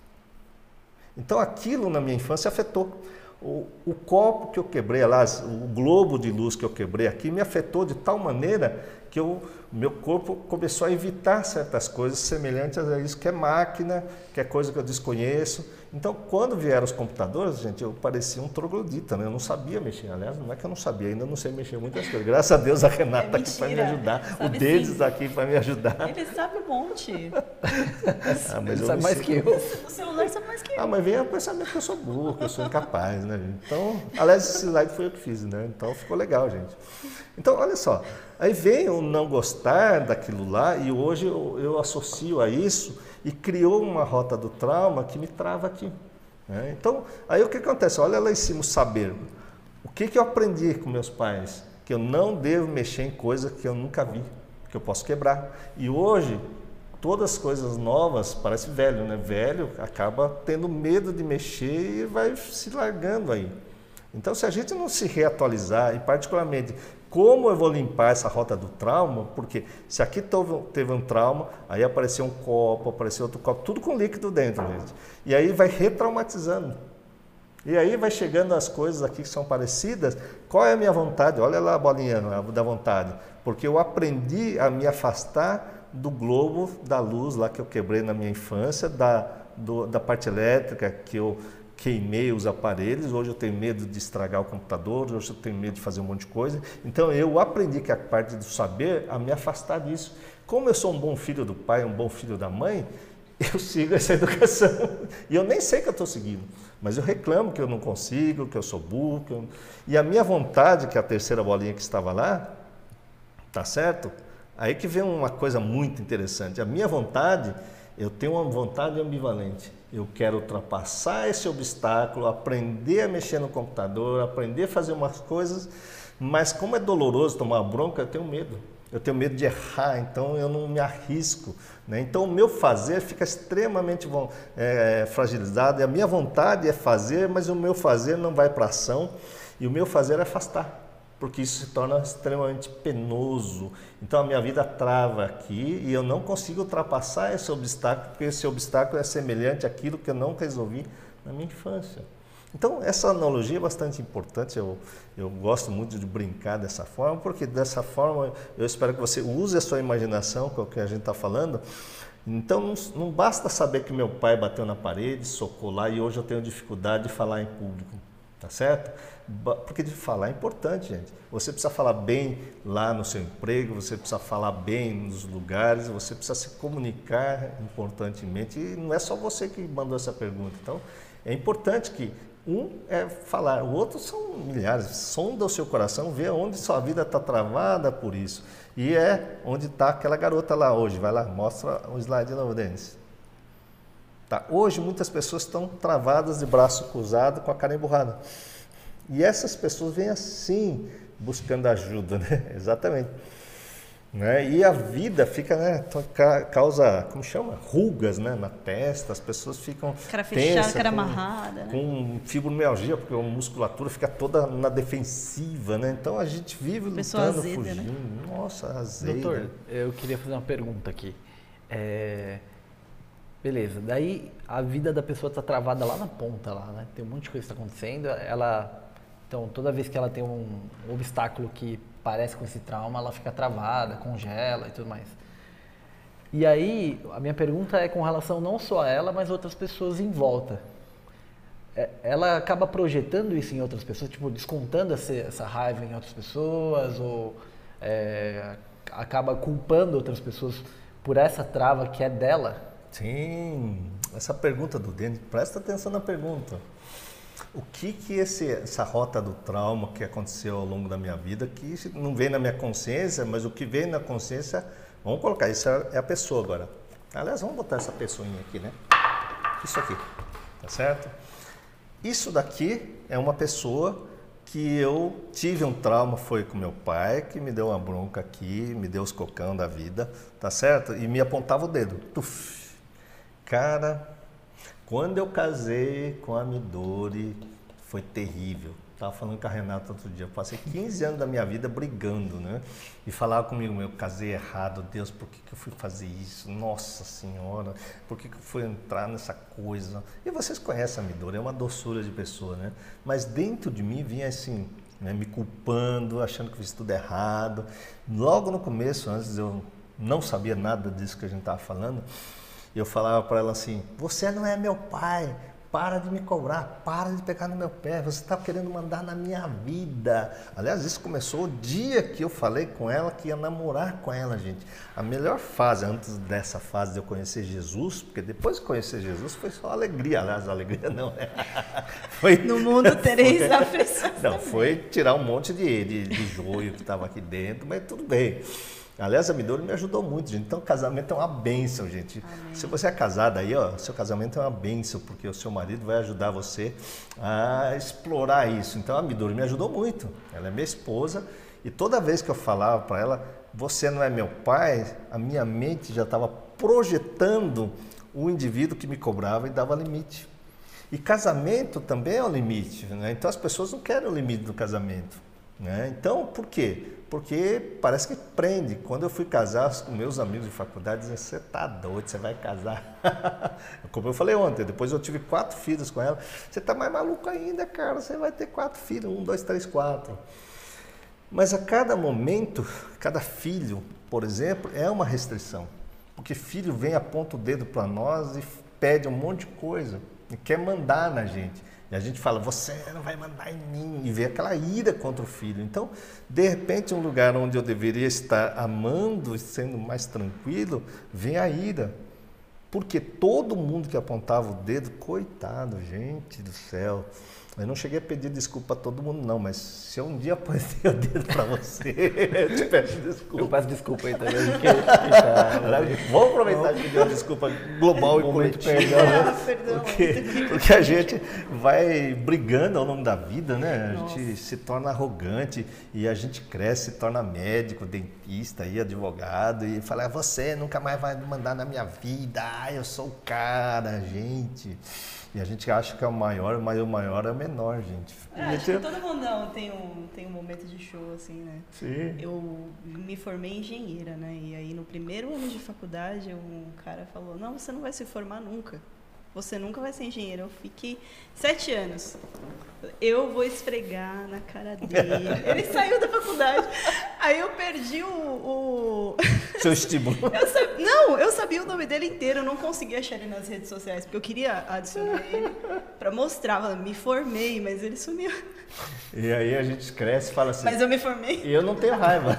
Então, aquilo na minha infância afetou. O, o, copo que eu quebrei, aliás, o globo de luz que eu quebrei aqui me afetou de tal maneira que o meu corpo começou a evitar certas coisas semelhantes a isso, que é máquina, que é coisa que eu desconheço. Então, quando vieram os computadores, gente, eu parecia um troglodita, né? Eu não sabia mexer. Aliás, não é que eu não sabia, ainda não sei mexer muitas coisas. Graças a Deus a Renata está é aqui para me ajudar. Sabe o Dedes está aqui para me ajudar. Ele sabe um monte. ah, mas Ele sabe mais que eu. O celular sabe mais que eu. Ah, mas vem o pensamento que eu sou burro, que eu sou incapaz, né? Então, aliás, esse slide foi eu que fiz, né? Então ficou legal, gente. Então, olha só. Aí vem o não gostar daquilo lá e hoje eu, eu associo a isso e criou uma rota do trauma que me trava aqui. Né? Então, aí o que acontece? Olha lá em cima o saber. O que, que eu aprendi com meus pais? Que eu não devo mexer em coisa que eu nunca vi, que eu posso quebrar. E hoje, todas as coisas novas, parece velho, né? Velho acaba tendo medo de mexer e vai se largando aí. Então, se a gente não se reatualizar, e particularmente como eu vou limpar essa rota do trauma? Porque se aqui teve um trauma, aí apareceu um copo, apareceu outro copo, tudo com líquido dentro, gente. E aí vai retraumatizando. E aí vai chegando as coisas aqui que são parecidas. Qual é a minha vontade? Olha lá a bolinha da vontade. Porque eu aprendi a me afastar do globo da luz lá que eu quebrei na minha infância, da, do, da parte elétrica que eu queimei os aparelhos, hoje eu tenho medo de estragar o computador, hoje eu tenho medo de fazer um monte de coisa. Então eu aprendi que a parte do saber a me afastar disso. Como eu sou um bom filho do pai, um bom filho da mãe, <laughs> eu sigo essa educação. E eu nem sei que eu estou seguindo, mas eu reclamo que eu não consigo, que eu sou burro. Eu... E a minha vontade, que é a terceira bolinha que estava lá, tá certo? Aí que vem uma coisa muito interessante. A minha vontade, eu tenho uma vontade ambivalente eu quero ultrapassar esse obstáculo, aprender a mexer no computador, aprender a fazer umas coisas, mas como é doloroso tomar bronca, eu tenho medo. Eu tenho medo de errar, então eu não me arrisco. Né? Então o meu fazer fica extremamente é, fragilizado. E a minha vontade é fazer, mas o meu fazer não vai para ação. E o meu fazer é afastar porque isso se torna extremamente penoso. Então a minha vida trava aqui e eu não consigo ultrapassar esse obstáculo, porque esse obstáculo é semelhante àquilo que eu não resolvi na minha infância. Então essa analogia é bastante importante, eu, eu gosto muito de brincar dessa forma, porque dessa forma eu espero que você use a sua imaginação com o que a gente está falando. Então não, não basta saber que meu pai bateu na parede, socou lá e hoje eu tenho dificuldade de falar em público, tá certo? Porque de falar é importante, gente. Você precisa falar bem lá no seu emprego, você precisa falar bem nos lugares, você precisa se comunicar importantemente. E não é só você que mandou essa pergunta. Então, é importante que um é falar, o outro são milhares. Sonda o seu coração, vê onde sua vida está travada por isso. E é onde está aquela garota lá hoje. Vai lá, mostra o slide de novo, Denis. Tá. Hoje muitas pessoas estão travadas de braço cruzado com a cara emburrada. E essas pessoas vêm assim, buscando ajuda, <laughs> né? Exatamente. Né? E a vida fica, né, causa, como chama? Rugas né, na testa, as pessoas ficam cara fechada, cara com, amarrada, né? com fibromialgia, porque a musculatura fica toda na defensiva, né? Então a gente vive Pessoa lutando, azeda, né? fugindo. Né? Nossa, azeda. Doutor, eu queria fazer uma pergunta aqui. É... Beleza, daí a vida da pessoa está travada lá na ponta, lá, né? Tem um monte de coisa que está acontecendo, ela então, toda vez que ela tem um obstáculo que parece com esse trauma, ela fica travada, congela e tudo mais. E aí, a minha pergunta é com relação não só a ela, mas outras pessoas em volta. É, ela acaba projetando isso em outras pessoas, tipo, descontando essa, raiva em outras pessoas, ou é, acaba culpando outras pessoas por essa trava que é dela? Sim, essa pergunta do Denis, presta atenção na pergunta o que que esse, essa rota do trauma que aconteceu ao longo da minha vida, que não vem na minha consciência, mas o que vem na consciência, vamos colocar, isso é, é a pessoa agora. Aliás, vamos botar essa pessoinha aqui, né? Isso aqui, tá certo? Isso daqui é uma pessoa que eu tive um trauma foi com meu pai, que me deu uma bronca aqui, me deu os cocão da vida, tá certo? E me apontava o dedo. Tuf. Cara, quando eu casei com a Midori, foi terrível. Estava falando com a Renata outro dia, eu passei 15 anos da minha vida brigando, né? E falava comigo, eu casei errado, Deus, por que, que eu fui fazer isso? Nossa Senhora, por que, que eu fui entrar nessa coisa? E vocês conhecem a Midori, é uma doçura de pessoa, né? Mas dentro de mim vinha assim, né, me culpando, achando que fiz tudo errado. Logo no começo, antes eu não sabia nada disso que a gente estava falando, eu falava para ela assim: Você não é meu pai, para de me cobrar, para de pegar no meu pé, você está querendo mandar na minha vida. Aliás, isso começou o dia que eu falei com ela que ia namorar com ela, gente. A melhor fase, antes dessa fase de eu conhecer Jesus, porque depois de conhecer Jesus foi só alegria. Aliás, alegria não, né? <laughs> Foi, no mundo tereis <laughs> aflições. Não, foi tirar um monte de, de, de joio que estava aqui dentro, mas tudo bem. Aliás, a Midori me ajudou muito, gente. Então, casamento é uma bênção, gente. Amém. Se você é casada aí, ó, seu casamento é uma bênção, porque o seu marido vai ajudar você a explorar isso. Então, a Midori me ajudou muito. Ela é minha esposa e toda vez que eu falava para ela, você não é meu pai, a minha mente já estava projetando o indivíduo que me cobrava e dava limite. E casamento também é um limite, né? Então, as pessoas não querem o limite do casamento. Né? Então, por quê? Porque parece que prende. Quando eu fui casar com meus amigos de faculdade, diziam, você tá doido, você vai casar. <laughs> Como eu falei ontem, depois eu tive quatro filhos com ela. Você tá mais maluco ainda, cara, você vai ter quatro filhos, um, dois, três, quatro. Mas a cada momento, cada filho, por exemplo, é uma restrição. Porque filho vem, aponta o dedo para nós e pede um monte de coisa. E quer mandar na gente. E a gente fala, você não vai mandar em mim, e vê aquela ira contra o filho. Então, de repente, um lugar onde eu deveria estar amando e sendo mais tranquilo, vem a ira. Porque todo mundo que apontava o dedo, coitado, gente do céu, eu não cheguei a pedir desculpa a todo mundo, não, mas se eu um dia <laughs> apontei o dedo para você, eu te peço desculpa. Eu peço desculpa aí também. Vamos aproveitar de pedir uma desculpa global e coletiva. Perdão, né? <laughs> Porque, porque a gente vai brigando ao longo da vida, né? A gente se torna arrogante e a gente cresce, se torna médico, dentista e advogado e fala, você nunca mais vai mandar na minha vida, eu sou o cara, gente. E a gente acha que é o maior, mas o maior é o menor, gente. É, acho que todo mundo não tem um, tem um momento de show, assim, né? Sim. Eu me formei engenheira, né? E aí no primeiro ano de faculdade, um cara falou, não, você não vai se formar nunca. Você nunca vai ser engenheiro. Eu fiquei sete anos. Eu vou esfregar na cara dele. <laughs> Ele saiu da faculdade. Aí eu perdi o. o... <laughs> Seu estímulo. Eu Não, eu sabia o nome dele inteiro. Eu não conseguia achar ele nas redes sociais, porque eu queria adicionar ele para mostrar. Me formei, mas ele sumiu. E aí a gente cresce e fala assim. Mas eu me formei. E eu não tenho raiva.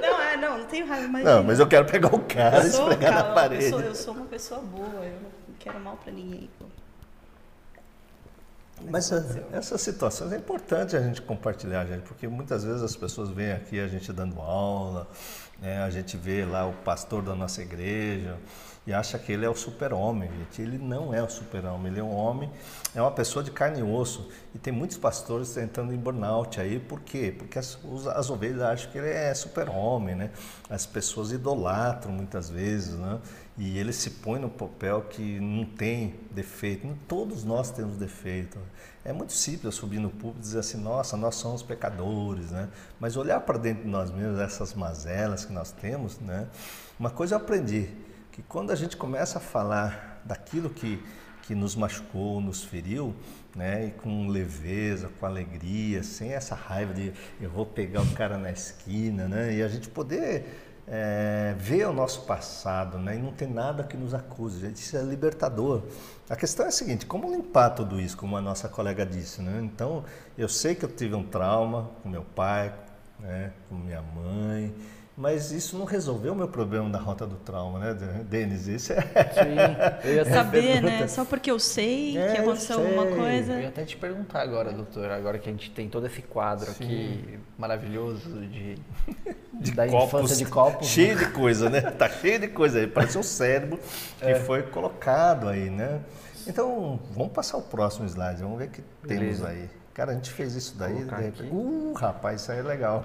Não, é, não, não tenho raiva. Mas não, mas eu quero pegar o cara e esfregar cara, na parede. Eu sou, eu sou uma pessoa boa. Eu quero mal para ninguém. Pô. Mas essas situações é importante a gente compartilhar, gente, porque muitas vezes as pessoas vêm aqui a gente dando aula, né, a gente vê lá o pastor da nossa igreja e acha que ele é o super-homem, gente. Ele não é o super-homem, ele é um homem, é uma pessoa de carne e osso. E tem muitos pastores entrando em burnout aí, por quê? Porque as, as ovelhas acham que ele é super-homem, né? As pessoas idolatram muitas vezes, né? E ele se põe no papel que não tem defeito. Todos nós temos defeito. É muito simples subir no púlpito e dizer assim, nossa, nós somos pecadores, né? Mas olhar para dentro de nós mesmos, essas mazelas que nós temos, né? Uma coisa eu aprendi, que quando a gente começa a falar daquilo que, que nos machucou, nos feriu, né? E com leveza, com alegria, sem essa raiva de eu vou pegar o cara na esquina, né? E a gente poder é, ver o nosso passado né, e não tem nada que nos acuse. Isso é libertador. A questão é a seguinte: como limpar tudo isso, como a nossa colega disse? Né? Então, eu sei que eu tive um trauma com meu pai, né, com minha mãe, mas isso não resolveu o meu problema da rota do trauma, né, Denis? Isso é. Sim, eu ia <laughs> saber, né? Só porque eu sei é, que aconteceu alguma coisa. Eu ia até te perguntar agora, doutor, agora que a gente tem todo esse quadro Sim. aqui maravilhoso de, <laughs> de da copos, infância de copos. Cheio né? de coisa, né? Tá cheio de coisa aí. Parece um cérebro que é. foi colocado aí, né? Então, vamos passar o próximo slide, vamos ver o que Beleza. temos aí. Cara, a gente fez isso daí. Uh, rapaz, isso aí é legal.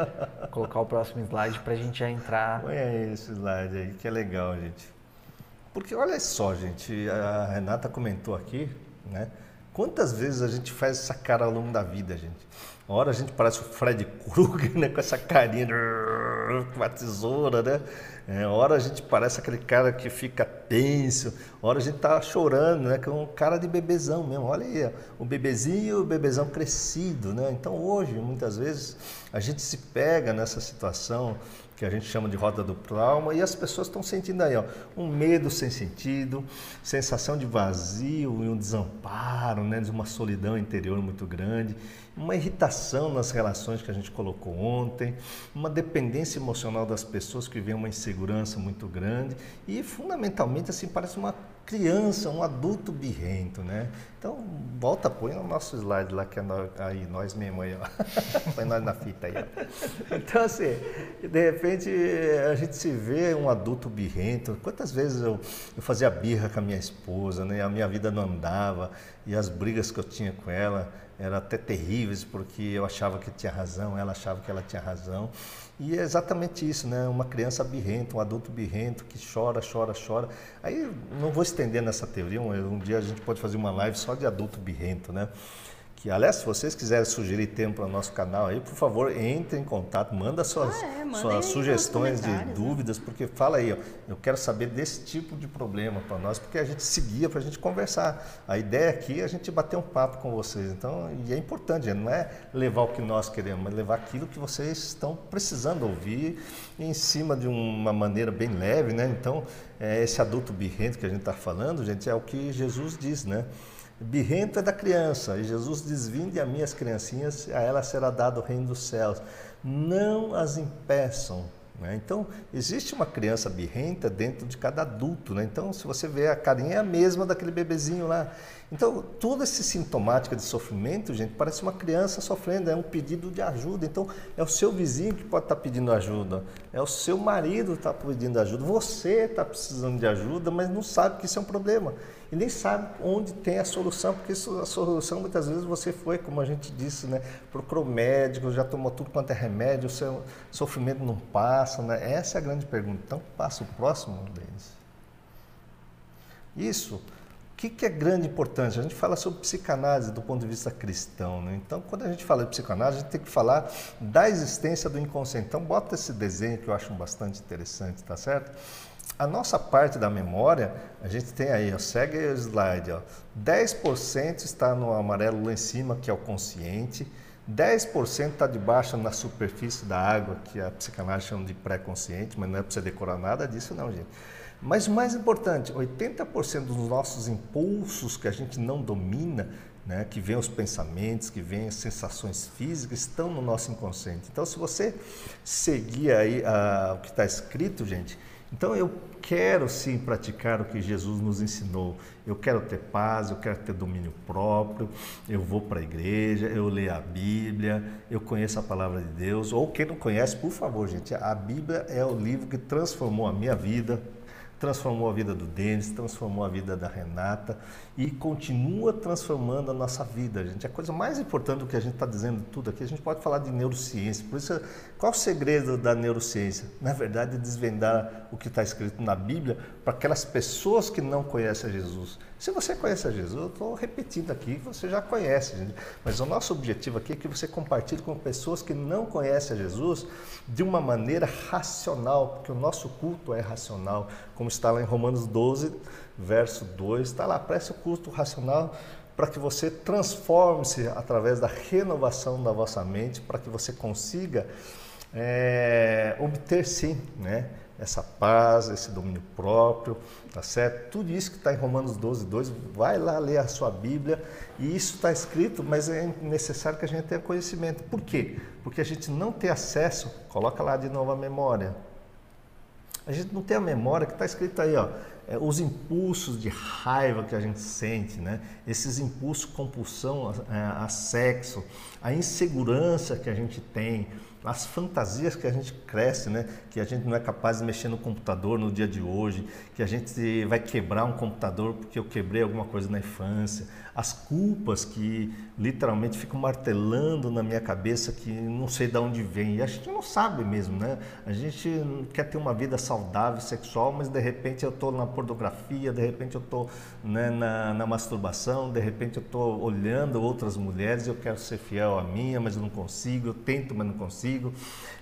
<laughs> Colocar o próximo slide para a gente já entrar. Olha esse slide aí, que é legal, gente. Porque olha só, gente, a Renata comentou aqui, né? Quantas vezes a gente faz essa cara ao longo da vida, gente? Hora a gente parece o Fred Krueger, né? <laughs> Com essa carinha <laughs> com a tesoura, né? É, hora a gente parece aquele cara que fica tenso, hora a gente tá chorando, né? Que é um cara de bebezão mesmo. Olha aí, o bebezinho o bebezão crescido, né? Então hoje, muitas vezes, a gente se pega nessa situação que a gente chama de roda do trauma, e as pessoas estão sentindo aí ó, um medo sem sentido, sensação de vazio e um desamparo, né, uma solidão interior muito grande, uma irritação nas relações que a gente colocou ontem, uma dependência emocional das pessoas que vem uma insegurança muito grande e fundamentalmente assim parece uma criança, um adulto birrento, né? Então, volta, põe no nosso slide lá, que é nós, aí, nós mesmo aí, ó. <laughs> põe nós na fita aí, ó. Então, assim, de repente a gente se vê um adulto birrento. Quantas vezes eu, eu fazia birra com a minha esposa, né? A minha vida não andava e as brigas que eu tinha com ela eram até terríveis, porque eu achava que tinha razão, ela achava que ela tinha razão. E é exatamente isso, né? Uma criança birrenta, um adulto birrento que chora, chora, chora. Aí não vou estender nessa teoria, um, um dia a gente pode fazer uma live só de adulto birrento, né? Que aliás, se vocês quiserem sugerir tema para o nosso canal aí, por favor, entre em contato, manda suas, ah, é, suas sugestões de né? dúvidas, né? porque fala aí, ó, eu quero saber desse tipo de problema para nós, porque a gente seguia para a gente conversar. A ideia aqui é a gente bater um papo com vocês. Então, e é importante, gente, não é levar o que nós queremos, mas levar aquilo que vocês estão precisando ouvir em cima de uma maneira bem leve, né? Então, é, esse adulto birrento que a gente está falando, gente, é o que Jesus diz, né? Birrento é da criança, e Jesus diz: Vinde a minhas criancinhas, a ela será dado o reino dos céus. Não as impeçam. Né? Então, existe uma criança birrenta dentro de cada adulto. Né? Então, se você vê, a carinha é a mesma daquele bebezinho lá. Então, toda essa sintomática de sofrimento, gente, parece uma criança sofrendo, é um pedido de ajuda. Então, é o seu vizinho que pode estar pedindo ajuda, é o seu marido que está pedindo ajuda, você está precisando de ajuda, mas não sabe que isso é um problema. E nem sabe onde tem a solução, porque a solução muitas vezes você foi, como a gente disse, né? Procurou médico, já tomou tudo quanto é remédio, o seu sofrimento não passa, né? Essa é a grande pergunta. Então, passa o próximo, Denis. Isso que, que é grande importância? A gente fala sobre psicanálise do ponto de vista cristão. Né? Então, quando a gente fala de psicanálise, a gente tem que falar da existência do inconsciente. Então, bota esse desenho que eu acho bastante interessante, tá certo? A nossa parte da memória, a gente tem aí, ó, segue o slide, ó, 10% está no amarelo lá em cima, que é o consciente, 10% está debaixo na superfície da água, que a psicanálise chama de pré-consciente, mas não é para você decorar nada disso não, gente. Mas o mais importante, 80% dos nossos impulsos que a gente não domina, né, que vem os pensamentos, que vem as sensações físicas, estão no nosso inconsciente. Então, se você seguir aí uh, o que está escrito, gente, então eu quero sim praticar o que Jesus nos ensinou. Eu quero ter paz, eu quero ter domínio próprio, eu vou para a igreja, eu leio a Bíblia, eu conheço a palavra de Deus. Ou quem não conhece, por favor, gente, a Bíblia é o livro que transformou a minha vida, transformou a vida do Denis, transformou a vida da Renata e continua transformando a nossa vida, gente. A coisa mais importante do que a gente está dizendo tudo aqui, a gente pode falar de neurociência. Por isso, qual o segredo da neurociência? Na verdade, é desvendar o que está escrito na Bíblia para aquelas pessoas que não conhecem a Jesus. Se você conhece a Jesus, eu estou repetindo aqui você já conhece, gente. mas o nosso objetivo aqui é que você compartilhe com pessoas que não conhecem a Jesus de uma maneira racional, porque o nosso culto é racional, como está lá em Romanos 12, verso 2, está lá, preste o culto racional para que você transforme-se através da renovação da vossa mente, para que você consiga é, obter sim, né? Essa paz, esse domínio próprio, tá certo? Tudo isso que está em Romanos 12, 2, vai lá ler a sua Bíblia e isso está escrito, mas é necessário que a gente tenha conhecimento. Por quê? Porque a gente não tem acesso, coloca lá de novo a memória. A gente não tem a memória que está escrito aí, ó, é, os impulsos de raiva que a gente sente, né? esses impulsos compulsão a, a, a sexo, a insegurança que a gente tem, as fantasias que a gente cresce, né? Que a gente não é capaz de mexer no computador no dia de hoje, que a gente vai quebrar um computador porque eu quebrei alguma coisa na infância, as culpas que literalmente ficam martelando na minha cabeça que não sei de onde vem. E a gente não sabe mesmo, né? A gente quer ter uma vida saudável, sexual, mas de repente eu estou na pornografia, de repente eu estou né, na, na masturbação, de repente eu estou olhando outras mulheres, eu quero ser fiel à minha, mas eu não consigo, eu tento, mas não consigo.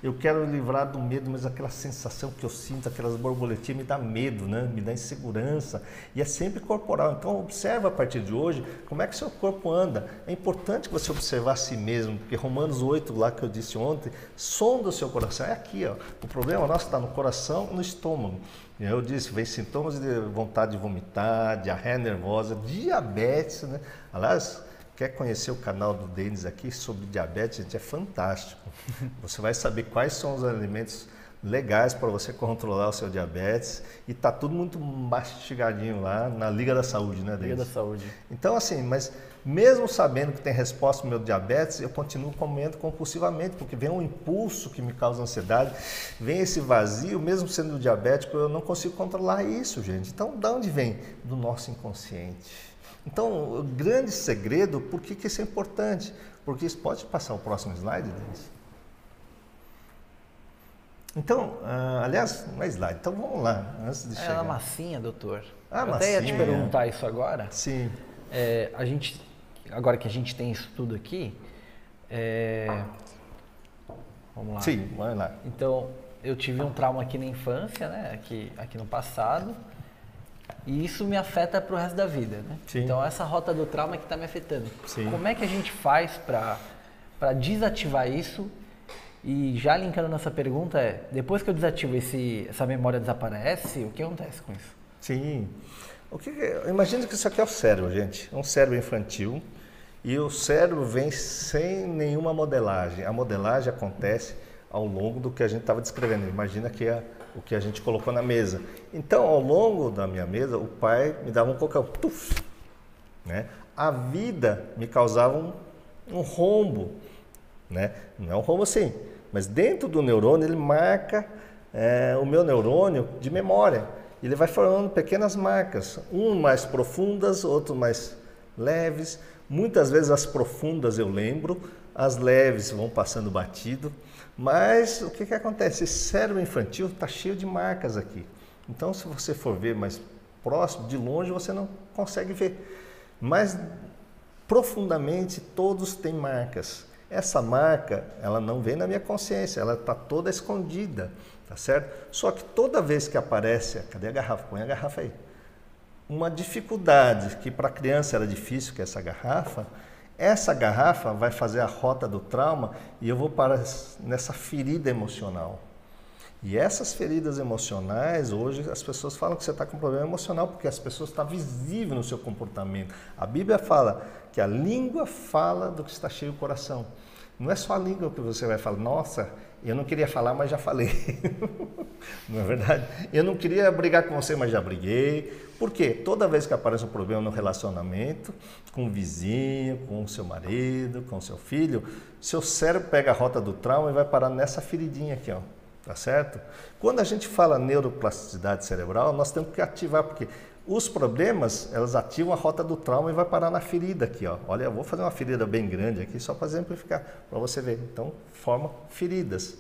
Eu quero livrar do medo, mas aquela sensação que eu sinto, aquelas borboletinhas me dá medo, né? Me dá insegurança. E é sempre corporal. Então observa a partir de hoje como é que seu corpo anda. É importante você observar a si mesmo, porque Romanos 8, lá que eu disse ontem, sonda o seu coração. É aqui, ó. O problema nosso está no coração e no estômago. Eu disse, vem sintomas de vontade de vomitar, diarreia nervosa, diabetes, né? Aliás, quer conhecer o canal do Denis aqui sobre diabetes, gente, é fantástico. <laughs> Você vai saber quais são os alimentos legais para você controlar o seu diabetes e tá tudo muito mastigadinho lá na Liga da Saúde, né, Liga da Saúde. Então assim, mas mesmo sabendo que tem resposta no meu diabetes, eu continuo comendo compulsivamente, porque vem um impulso que me causa ansiedade, vem esse vazio, mesmo sendo diabético, eu não consigo controlar isso, gente. Então, de onde vem? Do nosso inconsciente. Então, o grande segredo, por que, que isso é importante? Porque isso pode passar o próximo slide, Denis? Então, uh, aliás, não é slide, então vamos lá, antes de é chegar. É a massinha, doutor. Ah, Eu massinha. até ia te perguntar isso agora. Sim. É, a gente, agora que a gente tem isso tudo aqui, é... vamos lá. Sim, vai lá. Então, eu tive um trauma aqui na infância, né, aqui, aqui no passado, e isso me afeta para o resto da vida, né? Sim. Então, essa rota do trauma é que está me afetando. Sim. Como é que a gente faz para desativar isso e já linkando nessa pergunta é, depois que eu desativo esse, essa memória desaparece, o que acontece com isso? Sim. O que, imagina que isso aqui é o cérebro, gente. É um cérebro infantil e o cérebro vem sem nenhuma modelagem. A modelagem acontece ao longo do que a gente estava descrevendo. Imagina que é o que a gente colocou na mesa. Então, ao longo da minha mesa, o pai me dava um cocão, tuf, né? A vida me causava um, um rombo, né? Não é um rombo assim, mas dentro do neurônio ele marca é, o meu neurônio de memória. Ele vai formando pequenas marcas, um mais profundas, outro mais leves. Muitas vezes as profundas eu lembro, as leves vão passando batido. Mas o que, que acontece? Esse cérebro infantil está cheio de marcas aqui. Então, se você for ver mais próximo, de longe, você não consegue ver. Mas profundamente todos têm marcas. Essa marca, ela não vem na minha consciência, ela está toda escondida, tá certo? Só que toda vez que aparece, cadê a garrafa? Põe a garrafa aí. Uma dificuldade que para a criança era difícil, que é essa garrafa, essa garrafa vai fazer a rota do trauma e eu vou para nessa ferida emocional. E essas feridas emocionais, hoje as pessoas falam que você está com problema emocional porque as pessoas estão tá visível no seu comportamento. A Bíblia fala que a língua fala do que está cheio o coração. Não é só a língua que você vai falar, nossa, eu não queria falar, mas já falei. <laughs> não é verdade? Eu não queria brigar com você, mas já briguei. Por quê? Toda vez que aparece um problema no relacionamento, com o vizinho, com o seu marido, com o seu filho, seu cérebro pega a rota do trauma e vai parar nessa feridinha aqui, ó Tá certo? Quando a gente fala neuroplasticidade cerebral, nós temos que ativar, porque os problemas, elas ativam a rota do trauma e vai parar na ferida aqui, ó. Olha, eu vou fazer uma ferida bem grande aqui só para exemplificar, para você ver. Então, forma feridas.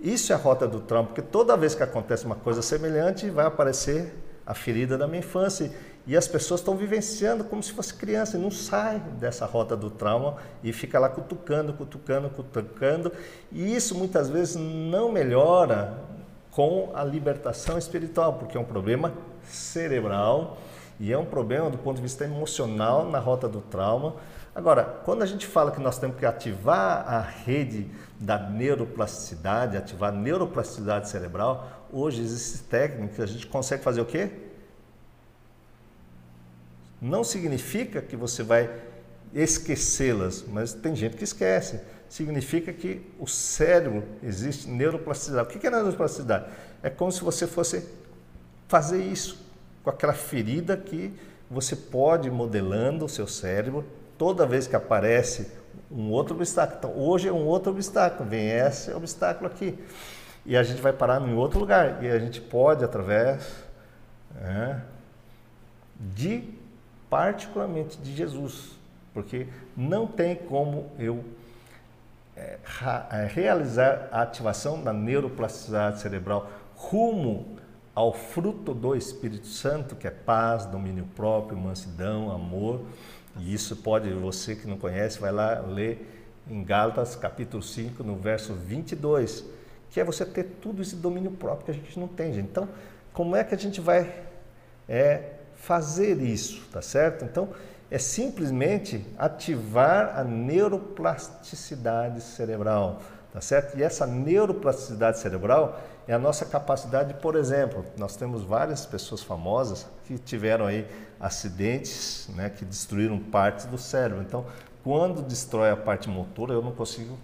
Isso é a rota do trauma, porque toda vez que acontece uma coisa semelhante, vai aparecer a ferida da minha infância. E as pessoas estão vivenciando como se fosse criança e não sai dessa rota do trauma e fica lá cutucando, cutucando, cutucando. E isso muitas vezes não melhora com a libertação espiritual, porque é um problema cerebral e é um problema do ponto de vista emocional na rota do trauma. Agora, quando a gente fala que nós temos que ativar a rede da neuroplasticidade, ativar a neuroplasticidade cerebral, hoje existe técnica que a gente consegue fazer o quê? Não significa que você vai esquecê-las, mas tem gente que esquece. Significa que o cérebro existe neuroplasticidade. O que é neuroplasticidade? É como se você fosse fazer isso com aquela ferida que você pode modelando o seu cérebro. Toda vez que aparece um outro obstáculo. Então, hoje é um outro obstáculo, vem esse obstáculo aqui. E a gente vai parar em outro lugar. E a gente pode, através é, de, particularmente de Jesus, porque não tem como eu é, realizar a ativação da neuroplasticidade cerebral rumo ao fruto do Espírito Santo, que é paz, domínio próprio, mansidão, amor. E isso pode, você que não conhece, vai lá ler em Gálatas capítulo 5, no verso 22, que é você ter tudo esse domínio próprio que a gente não tem, gente. Então, como é que a gente vai é, fazer isso, tá certo? Então, é simplesmente ativar a neuroplasticidade cerebral, tá certo? E essa neuroplasticidade cerebral é a nossa capacidade, por exemplo, nós temos várias pessoas famosas que tiveram aí acidentes, né, que destruíram parte do cérebro. Então, quando destrói a parte motora, eu não consigo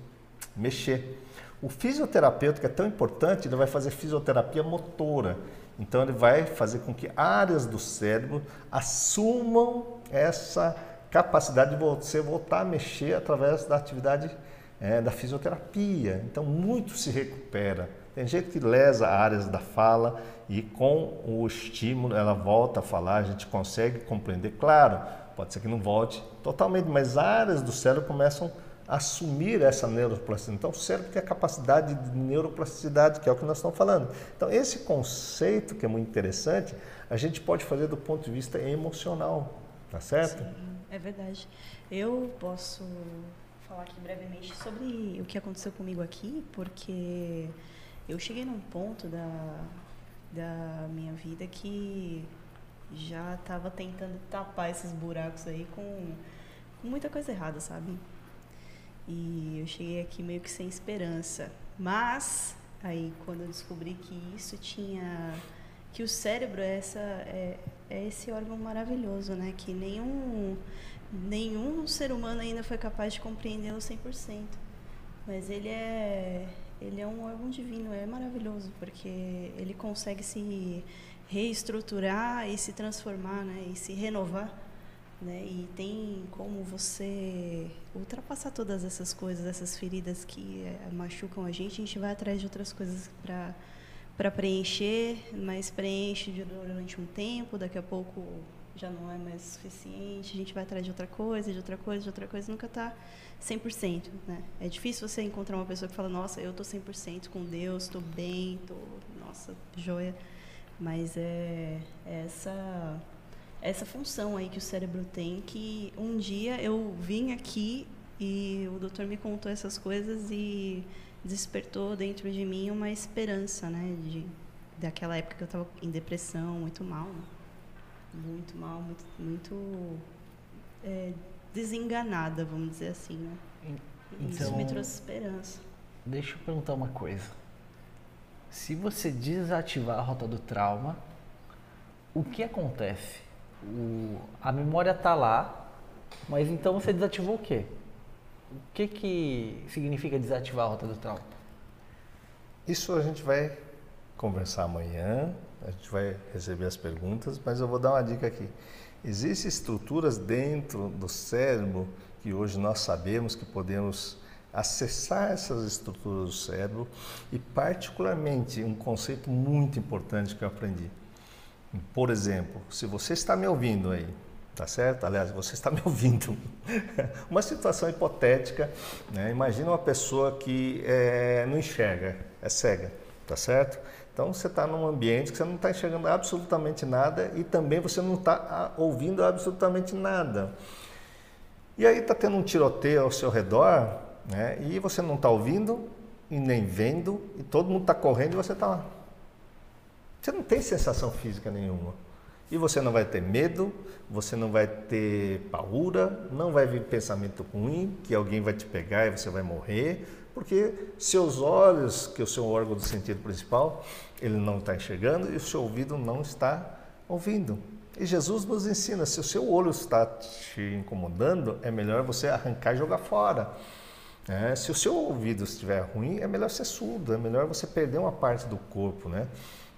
mexer. O fisioterapeuta, que é tão importante, ele vai fazer fisioterapia motora. Então, ele vai fazer com que áreas do cérebro assumam essa capacidade de você voltar a mexer através da atividade é, da fisioterapia. Então, muito se recupera. Tem gente que lesa áreas da fala e com o estímulo ela volta a falar, a gente consegue compreender. Claro, pode ser que não volte totalmente, mas áreas do cérebro começam a assumir essa neuroplasticidade. Então, o cérebro tem a capacidade de neuroplasticidade, que é o que nós estamos falando. Então, esse conceito que é muito interessante, a gente pode fazer do ponto de vista emocional. Tá certo? Sim, é verdade. Eu posso falar aqui brevemente sobre o que aconteceu comigo aqui, porque eu cheguei num ponto da, da minha vida que já estava tentando tapar esses buracos aí com, com muita coisa errada, sabe? E eu cheguei aqui meio que sem esperança. Mas aí quando eu descobri que isso tinha que o cérebro é essa é, é esse órgão maravilhoso, né? Que nenhum, nenhum ser humano ainda foi capaz de compreendê-lo 100%. Mas ele é, ele é um órgão divino, é maravilhoso, porque ele consegue se reestruturar e se transformar, né? E se renovar. Né? E tem como você ultrapassar todas essas coisas, essas feridas que é, machucam a gente, a gente vai atrás de outras coisas para para preencher, mas preenche durante um tempo, daqui a pouco já não é mais suficiente, a gente vai atrás de outra coisa, de outra coisa, de outra coisa, nunca está 100%, né? É difícil você encontrar uma pessoa que fala, nossa, eu estou 100% com Deus, estou bem, estou, nossa, joia. Mas é, é essa essa função aí que o cérebro tem, que um dia eu vim aqui e o doutor me contou essas coisas e despertou dentro de mim uma esperança, né? De, daquela época que eu estava em depressão, muito mal, né? Muito mal, muito, muito é, desenganada, vamos dizer assim, né? Então, Isso me trouxe esperança. Deixa eu perguntar uma coisa. Se você desativar a rota do trauma, o que acontece? O, a memória está lá, mas então você desativou o quê? O que, que significa desativar a rota do trauma? Isso a gente vai conversar amanhã, a gente vai receber as perguntas, mas eu vou dar uma dica aqui. Existem estruturas dentro do cérebro que hoje nós sabemos que podemos acessar essas estruturas do cérebro e particularmente um conceito muito importante que eu aprendi. Por exemplo, se você está me ouvindo aí, Tá certo? Aliás, você está me ouvindo. <laughs> uma situação hipotética, né? imagina uma pessoa que é, não enxerga, é cega, tá certo? Então você está num ambiente que você não está enxergando absolutamente nada e também você não está ah, ouvindo absolutamente nada. E aí está tendo um tiroteio ao seu redor né? e você não está ouvindo e nem vendo e todo mundo está correndo e você está lá. Você não tem sensação física nenhuma. E você não vai ter medo, você não vai ter paura, não vai vir pensamento ruim, que alguém vai te pegar e você vai morrer, porque seus olhos, que é o seu órgão do sentido principal, ele não está enxergando e o seu ouvido não está ouvindo. E Jesus nos ensina, se o seu olho está te incomodando, é melhor você arrancar e jogar fora. É, se o seu ouvido estiver ruim, é melhor ser surdo, é melhor você perder uma parte do corpo, né?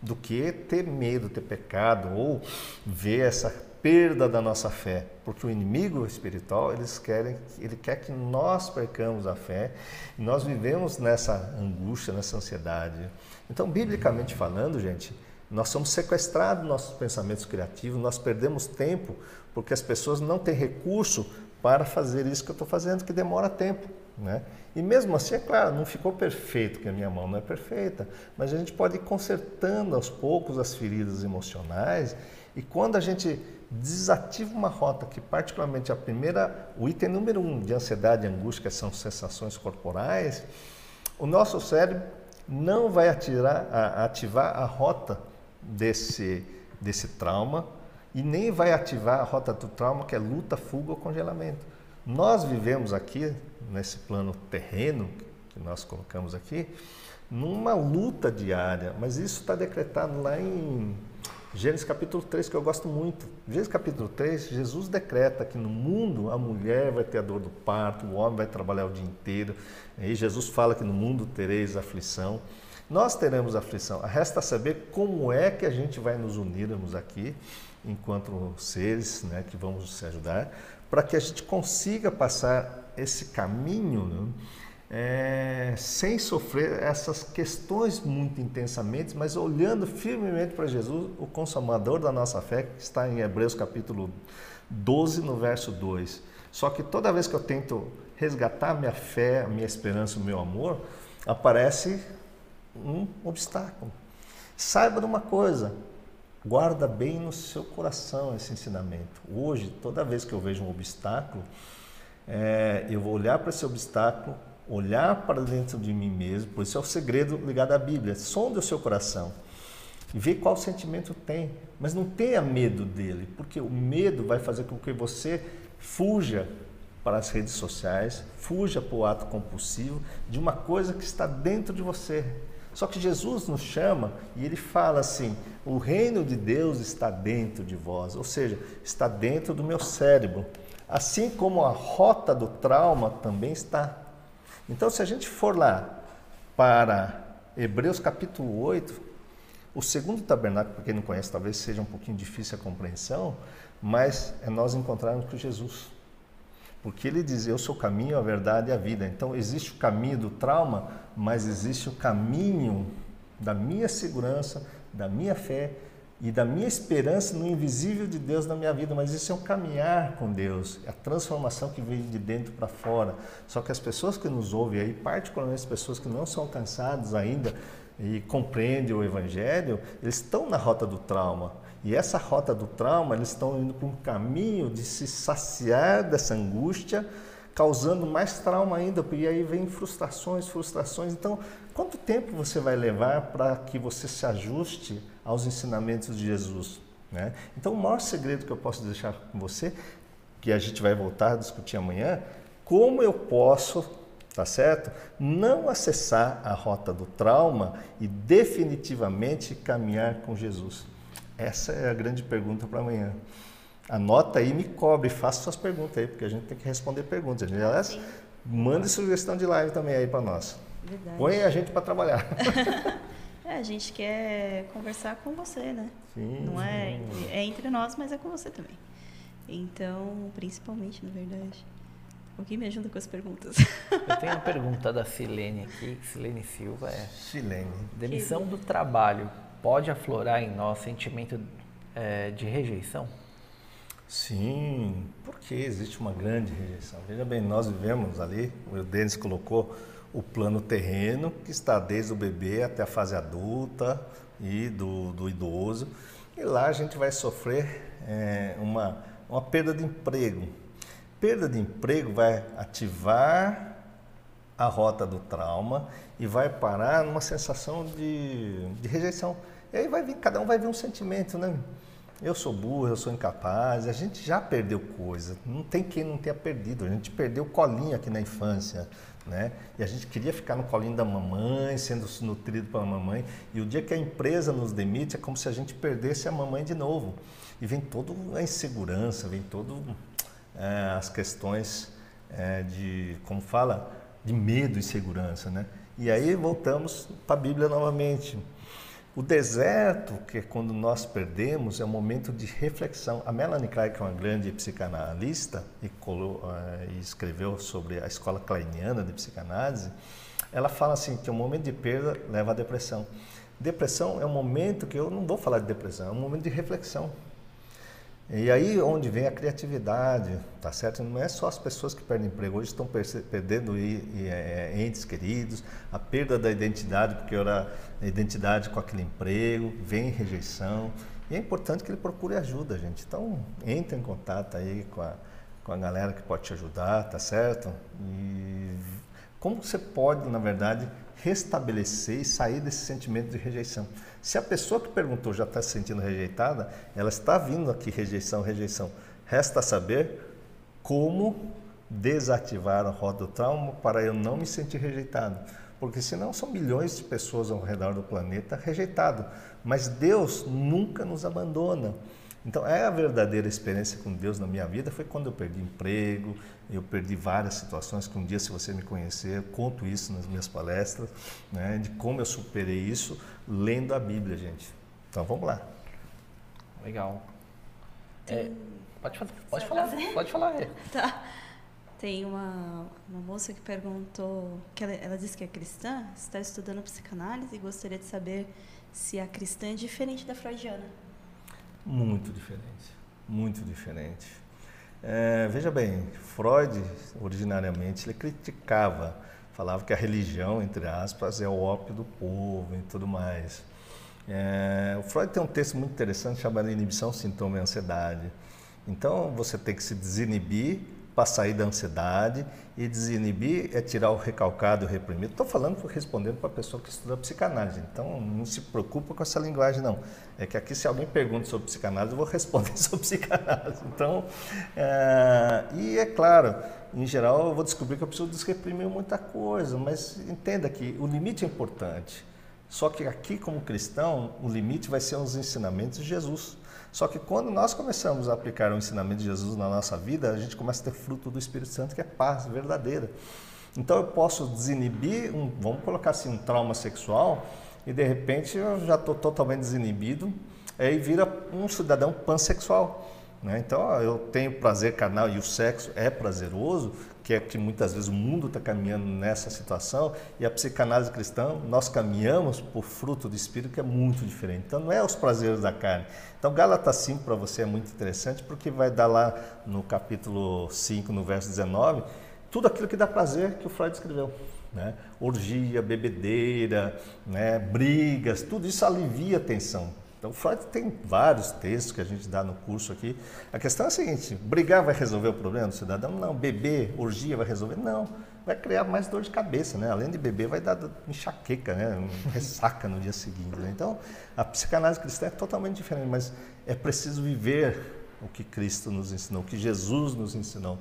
do que ter medo, ter pecado ou ver essa perda da nossa fé, porque o inimigo espiritual eles querem, ele quer que nós percamos a fé. E nós vivemos nessa angústia, nessa ansiedade. Então, biblicamente falando, gente, nós somos sequestrados nossos pensamentos criativos, nós perdemos tempo porque as pessoas não têm recurso para fazer isso que eu estou fazendo, que demora tempo. Né? E mesmo assim, é claro, não ficou perfeito, que a minha mão não é perfeita, mas a gente pode ir consertando aos poucos as feridas emocionais e quando a gente desativa uma rota que particularmente a primeira, o item número um de ansiedade e angústia, que são sensações corporais, o nosso cérebro não vai atirar, ativar a rota desse, desse trauma e nem vai ativar a rota do trauma que é luta, fuga ou congelamento. Nós vivemos aqui, nesse plano terreno que nós colocamos aqui, numa luta diária, mas isso está decretado lá em Gênesis capítulo 3, que eu gosto muito. Gênesis capítulo 3, Jesus decreta que no mundo a mulher vai ter a dor do parto, o homem vai trabalhar o dia inteiro. E Jesus fala que no mundo tereis aflição. Nós teremos aflição. Resta saber como é que a gente vai nos unirmos aqui, enquanto seres né, que vamos se ajudar, para que a gente consiga passar esse caminho. Né? É, sem sofrer essas questões muito intensamente, mas olhando firmemente para Jesus, o consumador da nossa fé, que está em Hebreus capítulo 12, no verso 2. Só que toda vez que eu tento resgatar minha fé, minha esperança, o meu amor, aparece um obstáculo. Saiba de uma coisa, guarda bem no seu coração esse ensinamento. Hoje, toda vez que eu vejo um obstáculo, é, eu vou olhar para esse obstáculo olhar para dentro de mim mesmo, por isso é o segredo ligado à Bíblia. Sonde o seu coração e vê qual sentimento tem, mas não tenha medo dele, porque o medo vai fazer com que você fuja para as redes sociais, fuja para o ato compulsivo de uma coisa que está dentro de você. Só que Jesus nos chama e ele fala assim: o reino de Deus está dentro de vós, ou seja, está dentro do meu cérebro. Assim como a rota do trauma também está então, se a gente for lá para Hebreus capítulo 8, o segundo tabernáculo, para quem não conhece, talvez seja um pouquinho difícil a compreensão, mas é nós encontrarmos com Jesus. Porque ele diz: Eu sou o caminho, a verdade e a vida. Então, existe o caminho do trauma, mas existe o caminho da minha segurança, da minha fé e da minha esperança no invisível de Deus na minha vida, mas isso é um caminhar com Deus, é a transformação que vem de dentro para fora. Só que as pessoas que nos ouvem aí, particularmente as pessoas que não são alcançadas ainda e compreendem o Evangelho, eles estão na rota do trauma. E essa rota do trauma, eles estão indo para um caminho de se saciar dessa angústia, causando mais trauma ainda, e aí vem frustrações, frustrações. Então, quanto tempo você vai levar para que você se ajuste aos ensinamentos de Jesus. Né? Então, o maior segredo que eu posso deixar com você, que a gente vai voltar a discutir amanhã, como eu posso, tá certo? Não acessar a rota do trauma e definitivamente caminhar com Jesus. Essa é a grande pergunta para amanhã. Anota aí, me cobre, faça suas perguntas aí, porque a gente tem que responder perguntas. Aliás, mande sugestão de live também aí para nós. Verdade. Põe a gente para trabalhar. <laughs> É, a gente quer conversar com você, né? Sim. Não é, é entre nós, mas é com você também. Então, principalmente, na verdade. O que me ajuda com as perguntas? <laughs> Eu tenho uma pergunta da Silene aqui. Silene Silva é. Silene. Demissão do trabalho pode aflorar em nós sentimento é, de rejeição? Sim, porque existe uma grande rejeição. Veja bem, nós vivemos ali, o Denis colocou o plano terreno, que está desde o bebê até a fase adulta e do, do idoso. E lá a gente vai sofrer é, uma, uma perda de emprego. Perda de emprego vai ativar a rota do trauma e vai parar numa sensação de, de rejeição. E aí vai vir, cada um vai ver um sentimento, né? Eu sou burro, eu sou incapaz. A gente já perdeu coisa. Não tem quem não tenha perdido. A gente perdeu colinho aqui na infância né? E a gente queria ficar no colinho da mamãe, sendo nutrido pela mamãe. E o dia que a empresa nos demite, é como se a gente perdesse a mamãe de novo. E vem toda a insegurança, vem todo é, as questões é, de, como fala, de medo e segurança, né? E aí voltamos para a Bíblia novamente. O deserto, que é quando nós perdemos, é um momento de reflexão. A Melanie Klein, que é uma grande psicanalista e, uh, e escreveu sobre a escola kleiniana de psicanálise, ela fala assim que o momento de perda leva à depressão. Depressão é um momento que eu não vou falar de depressão, é um momento de reflexão. E aí onde vem a criatividade, tá certo? Não é só as pessoas que perdem emprego, hoje estão perdendo é, entes queridos, a perda da identidade, porque era identidade com aquele emprego, vem rejeição. E é importante que ele procure ajuda, gente. Então, entre em contato aí com a, com a galera que pode te ajudar, tá certo? E como você pode, na verdade, restabelecer e sair desse sentimento de rejeição. Se a pessoa que perguntou já está se sentindo rejeitada, ela está vindo aqui rejeição, rejeição. Resta saber como desativar a roda do trauma para eu não me sentir rejeitado. Porque senão são milhões de pessoas ao redor do planeta rejeitado. Mas Deus nunca nos abandona. Então, é a verdadeira experiência com Deus na minha vida foi quando eu perdi emprego, eu perdi várias situações que um dia, se você me conhecer, eu conto isso nas minhas palestras, né, de como eu superei isso lendo a Bíblia, gente. Então, vamos lá. Legal. É, pode, pode falar, pode falar. É. Tá. Tem uma, uma moça que perguntou, que ela, ela disse que é cristã, está estudando psicanálise e gostaria de saber se a cristã é diferente da freudiana. Muito diferente, muito diferente. É, veja bem, Freud, originariamente, ele criticava, falava que a religião, entre aspas, é o ópio do povo e tudo mais. É, o Freud tem um texto muito interessante chamado Inibição, Sintoma e Ansiedade. Então, você tem que se desinibir para sair da ansiedade e desinibir é tirar o recalcado o reprimido. Estou falando, respondendo para a pessoa que estuda psicanálise, então não se preocupa com essa linguagem não. É que aqui se alguém pergunta sobre psicanálise, eu vou responder <laughs> sobre psicanálise. Então, é, e é claro, em geral eu vou descobrir que eu preciso desreprimir muita coisa, mas entenda que o limite é importante. Só que aqui como cristão, o limite vai ser os ensinamentos de Jesus. Só que quando nós começamos a aplicar o ensinamento de Jesus na nossa vida, a gente começa a ter fruto do Espírito Santo, que é paz verdadeira. Então eu posso desinibir, um, vamos colocar assim, um trauma sexual, e de repente eu já estou totalmente desinibido, aí vira um cidadão pansexual. Né? Então eu tenho prazer carnal e o sexo é prazeroso, que é que muitas vezes o mundo está caminhando nessa situação, e a psicanálise cristã, nós caminhamos por fruto do Espírito, que é muito diferente. Então, não é os prazeres da carne. Então, Gálatas 5 para você é muito interessante, porque vai dar lá no capítulo 5, no verso 19, tudo aquilo que dá prazer que o Freud escreveu. Né? Orgia, bebedeira, né? brigas, tudo isso alivia a tensão. Então, Freud tem vários textos que a gente dá no curso aqui. A questão é a seguinte: brigar vai resolver o problema do cidadão? Não. Beber, orgia vai resolver? Não. Vai criar mais dor de cabeça, né? Além de beber, vai dar enxaqueca, né? <laughs> Ressaca no dia seguinte. Né? Então, a psicanálise cristã é totalmente diferente, mas é preciso viver o que Cristo nos ensinou, o que Jesus nos ensinou.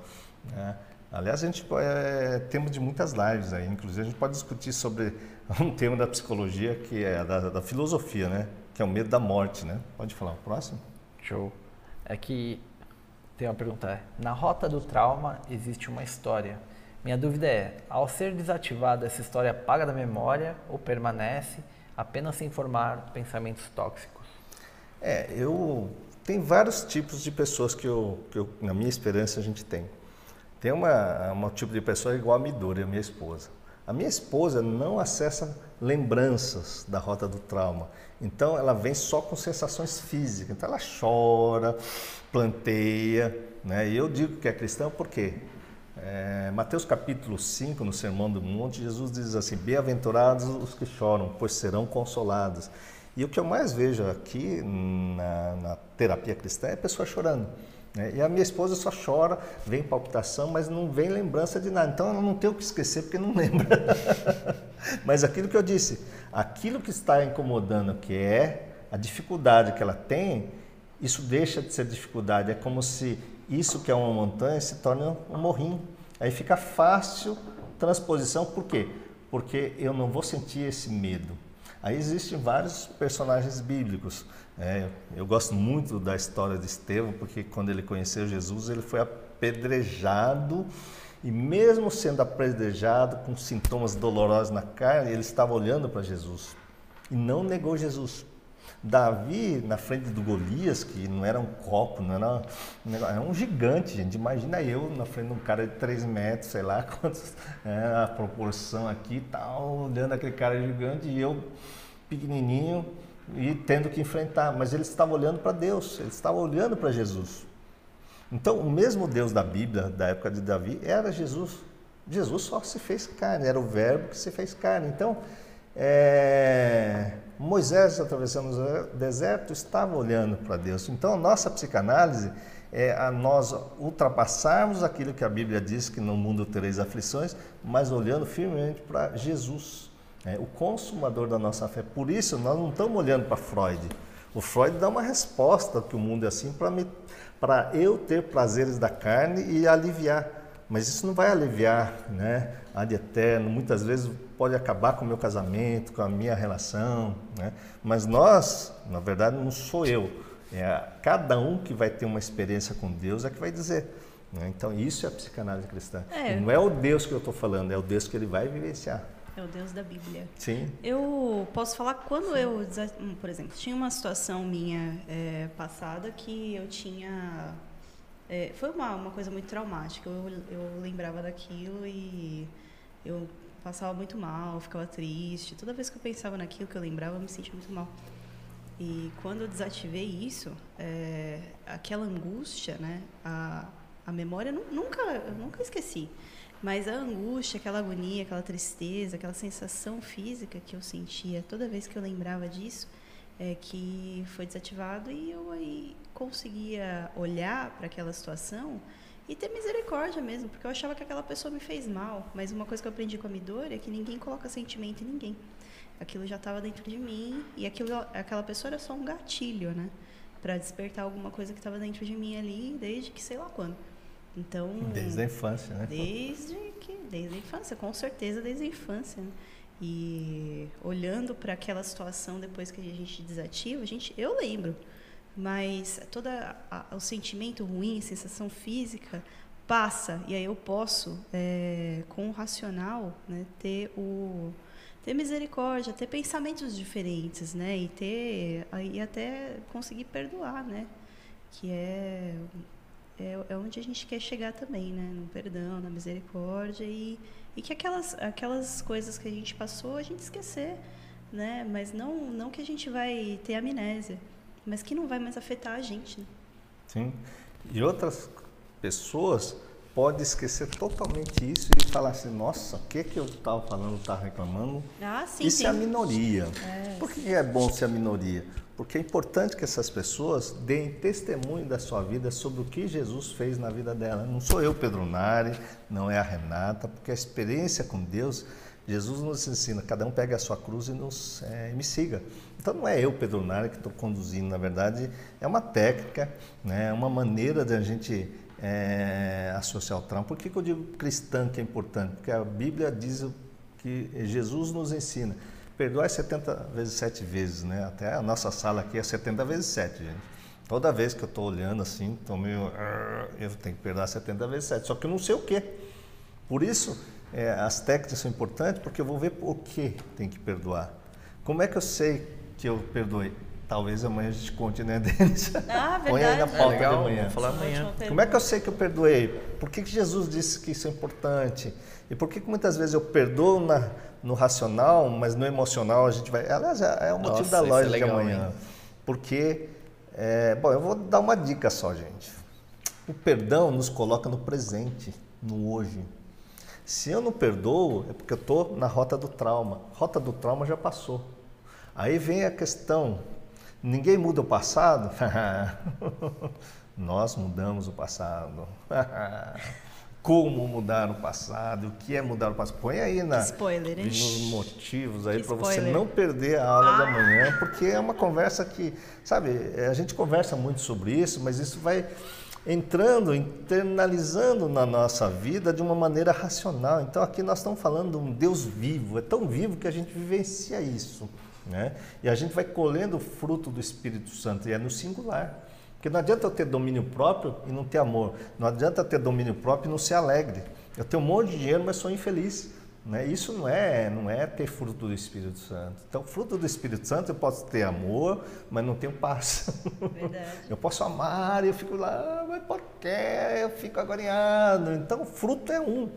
Né? Aliás, a gente é, temos de muitas lives aí, inclusive a gente pode discutir sobre <laughs> um tema da psicologia que é da, da filosofia, né? Que é o medo da morte, né? Pode falar o próximo? Show. É que tem uma pergunta. É, na rota do trauma existe uma história. Minha dúvida é, ao ser desativada, essa história apaga da memória ou permanece apenas sem formar pensamentos tóxicos? É, eu... Tem vários tipos de pessoas que eu, que eu na minha experiência, a gente tem. Tem uma, uma tipo de pessoa igual a Midori, a minha esposa. A minha esposa não acessa lembranças da rota do trauma. Então ela vem só com sensações físicas. Então ela chora, planteia. Né? E eu digo que é cristã porque é, Mateus capítulo 5, no Sermão do Monte, Jesus diz assim: Bem-aventurados os que choram, pois serão consolados. E o que eu mais vejo aqui na, na terapia cristã é pessoa chorando. Né? E a minha esposa só chora, vem palpitação, mas não vem lembrança de nada. Então ela não tem o que esquecer porque não <laughs> lembra. mas aquilo que eu disse, aquilo que está incomodando, que é a dificuldade que ela tem, isso deixa de ser dificuldade. É como se isso que é uma montanha se torne um morrinho. Aí fica fácil transposição, por quê? Porque eu não vou sentir esse medo. Aí existem vários personagens bíblicos. É, eu gosto muito da história de Estevão, porque quando ele conheceu Jesus, ele foi apedrejado e mesmo sendo apedrejado com sintomas dolorosos na carne, ele estava olhando para Jesus. e não negou Jesus. Davi, na frente do Golias, que não era um copo, não era, era um gigante, gente. Imagina eu na frente de um cara de 3 metros, sei lá <laughs> quantos, é, a proporção aqui e tal, olhando aquele cara gigante e eu pequenininho e tendo que enfrentar. Mas ele estava olhando para Deus, ele estava olhando para Jesus. Então, o mesmo Deus da Bíblia, da época de Davi, era Jesus. Jesus só se fez carne, era o Verbo que se fez carne. Então, é, Moisés atravessando o deserto estava olhando para Deus. Então, a nossa psicanálise é a nós ultrapassarmos aquilo que a Bíblia diz que no mundo tereis aflições, mas olhando firmemente para Jesus, é, o consumador da nossa fé. Por isso, nós não estamos olhando para Freud. O Freud dá uma resposta que o mundo é assim para eu ter prazeres da carne e aliviar. Mas isso não vai aliviar, né? Ad eterno. Muitas vezes pode acabar com o meu casamento, com a minha relação, né? Mas nós, na verdade, não sou eu. É cada um que vai ter uma experiência com Deus é que vai dizer. Né? Então, isso é a psicanálise cristã. É. Não é o Deus que eu estou falando, é o Deus que ele vai vivenciar. É o Deus da Bíblia. Sim. Eu posso falar quando Sim. eu, hum, por exemplo, tinha uma situação minha é, passada que eu tinha. É, foi uma, uma coisa muito traumática. Eu, eu lembrava daquilo e eu passava muito mal, ficava triste. Toda vez que eu pensava naquilo que eu lembrava, eu me sentia muito mal. E quando eu desativei isso, é, aquela angústia, né, a, a memória nunca, eu nunca esqueci. Mas a angústia, aquela agonia, aquela tristeza, aquela sensação física que eu sentia toda vez que eu lembrava disso, é que foi desativado e eu aí conseguia olhar para aquela situação e ter misericórdia mesmo, porque eu achava que aquela pessoa me fez mal. Mas uma coisa que eu aprendi com a Midori é que ninguém coloca sentimento em ninguém. Aquilo já estava dentro de mim e aquilo, aquela pessoa era só um gatilho, né? Para despertar alguma coisa que estava dentro de mim ali desde que sei lá quando. Então. Desde a infância, né? Desde que, desde a infância, com certeza desde a infância. Né? E olhando para aquela situação depois que a gente desativa, a gente, eu lembro mas todo o sentimento ruim, a sensação física passa e aí eu posso é, com o racional né, ter o ter misericórdia ter pensamentos diferentes né e ter e até conseguir perdoar né que é, é, é onde a gente quer chegar também né no perdão na misericórdia e, e que aquelas aquelas coisas que a gente passou a gente esquecer né mas não não que a gente vai ter amnésia mas que não vai mais afetar a gente. Né? Sim. E outras pessoas podem esquecer totalmente isso e falar assim, nossa, o que que eu estava falando, estava reclamando? Ah, sim, isso sim. é a minoria. É, Por que é bom ser a minoria? Porque é importante que essas pessoas deem testemunho da sua vida sobre o que Jesus fez na vida dela. Não sou eu, Pedro Nari, não é a Renata, porque a experiência com Deus, Jesus nos ensina, cada um pega a sua cruz e nos, é, me siga. Então não é eu, Pedro Nara, que estou conduzindo, na verdade é uma técnica, né, é uma maneira de a gente é, associar o trauma. Por que, que eu digo cristã que é importante? Porque a Bíblia diz que Jesus nos ensina. Perdoar 70 vezes 7 vezes, né? Até a nossa sala aqui é 70 vezes 7, gente. Toda vez que eu estou olhando assim, estou meio. Eu tenho que perdoar 70 vezes 7. Só que eu não sei o quê. Por isso, é, as técnicas são importantes, porque eu vou ver por que tem que perdoar. Como é que eu sei que eu perdoei. Talvez amanhã a gente conte, né, <laughs> Denis? Ah, verdade. Põe aí na pauta é legal, de amanhã. Falar amanhã. Como é que eu sei que eu perdoei? Por que, que Jesus disse que isso é importante? E por que, que muitas vezes eu perdoo na, no racional, mas no emocional a gente vai... Aliás, é, é o motivo Nossa, da loja é legal, de amanhã. Hein? Porque, é, bom, eu vou dar uma dica só, gente. O perdão nos coloca no presente, no hoje. Se eu não perdoo, é porque eu estou na rota do trauma. Rota do trauma já passou. Aí vem a questão: ninguém muda o passado? <laughs> Nós mudamos o passado. <laughs> Como mudar o passado? O que é mudar o passado? Põe aí na, spoiler, nos motivos aí para você não perder a aula ah. da manhã, porque é uma conversa que, sabe, a gente conversa muito sobre isso, mas isso vai entrando, internalizando na nossa vida de uma maneira racional. Então aqui nós estamos falando de um Deus vivo, é tão vivo que a gente vivencia isso. Né? E a gente vai colhendo o fruto do Espírito Santo, e é no singular. Porque não adianta eu ter domínio próprio e não ter amor. Não adianta ter domínio próprio e não ser alegre. Eu tenho um monte de dinheiro, mas sou infeliz. Né? Isso não é, não é ter fruto do Espírito Santo. Então, fruto do Espírito Santo eu posso ter amor, mas não tenho paz. Verdade. Eu posso amar e eu fico lá, mas por quê? Eu fico agoniado. Então, fruto é um.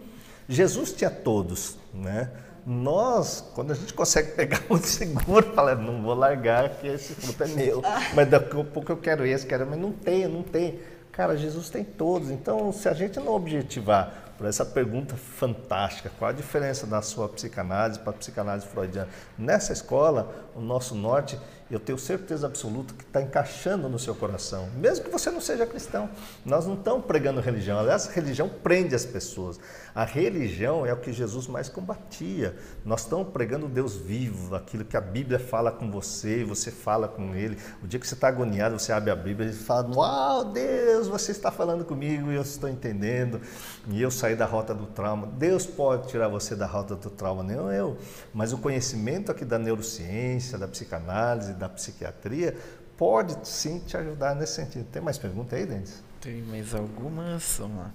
Jesus tinha todos, né? Nós, quando a gente consegue pegar <laughs> um seguro, fala, não vou largar que esse fruto é meu. <laughs> Mas daqui a pouco eu quero esse, quero, mas não tem, não tem. Cara, Jesus tem todos. Então, se a gente não objetivar por essa pergunta fantástica. Qual a diferença da sua psicanálise para a psicanálise freudiana? Nessa escola, o nosso norte eu tenho certeza absoluta que está encaixando no seu coração, mesmo que você não seja cristão. Nós não estamos pregando religião, aliás, religião prende as pessoas. A religião é o que Jesus mais combatia. Nós estamos pregando Deus vivo, aquilo que a Bíblia fala com você você fala com Ele. O dia que você está agoniado, você abre a Bíblia e fala: Uau, Deus, você está falando comigo e eu estou entendendo. E eu saí da rota do trauma. Deus pode tirar você da rota do trauma, não eu. Mas o conhecimento aqui da neurociência, da psicanálise, da psiquiatria, pode sim te ajudar nesse sentido. Tem mais pergunta aí, Denis? Tem mais algumas. Vamos lá.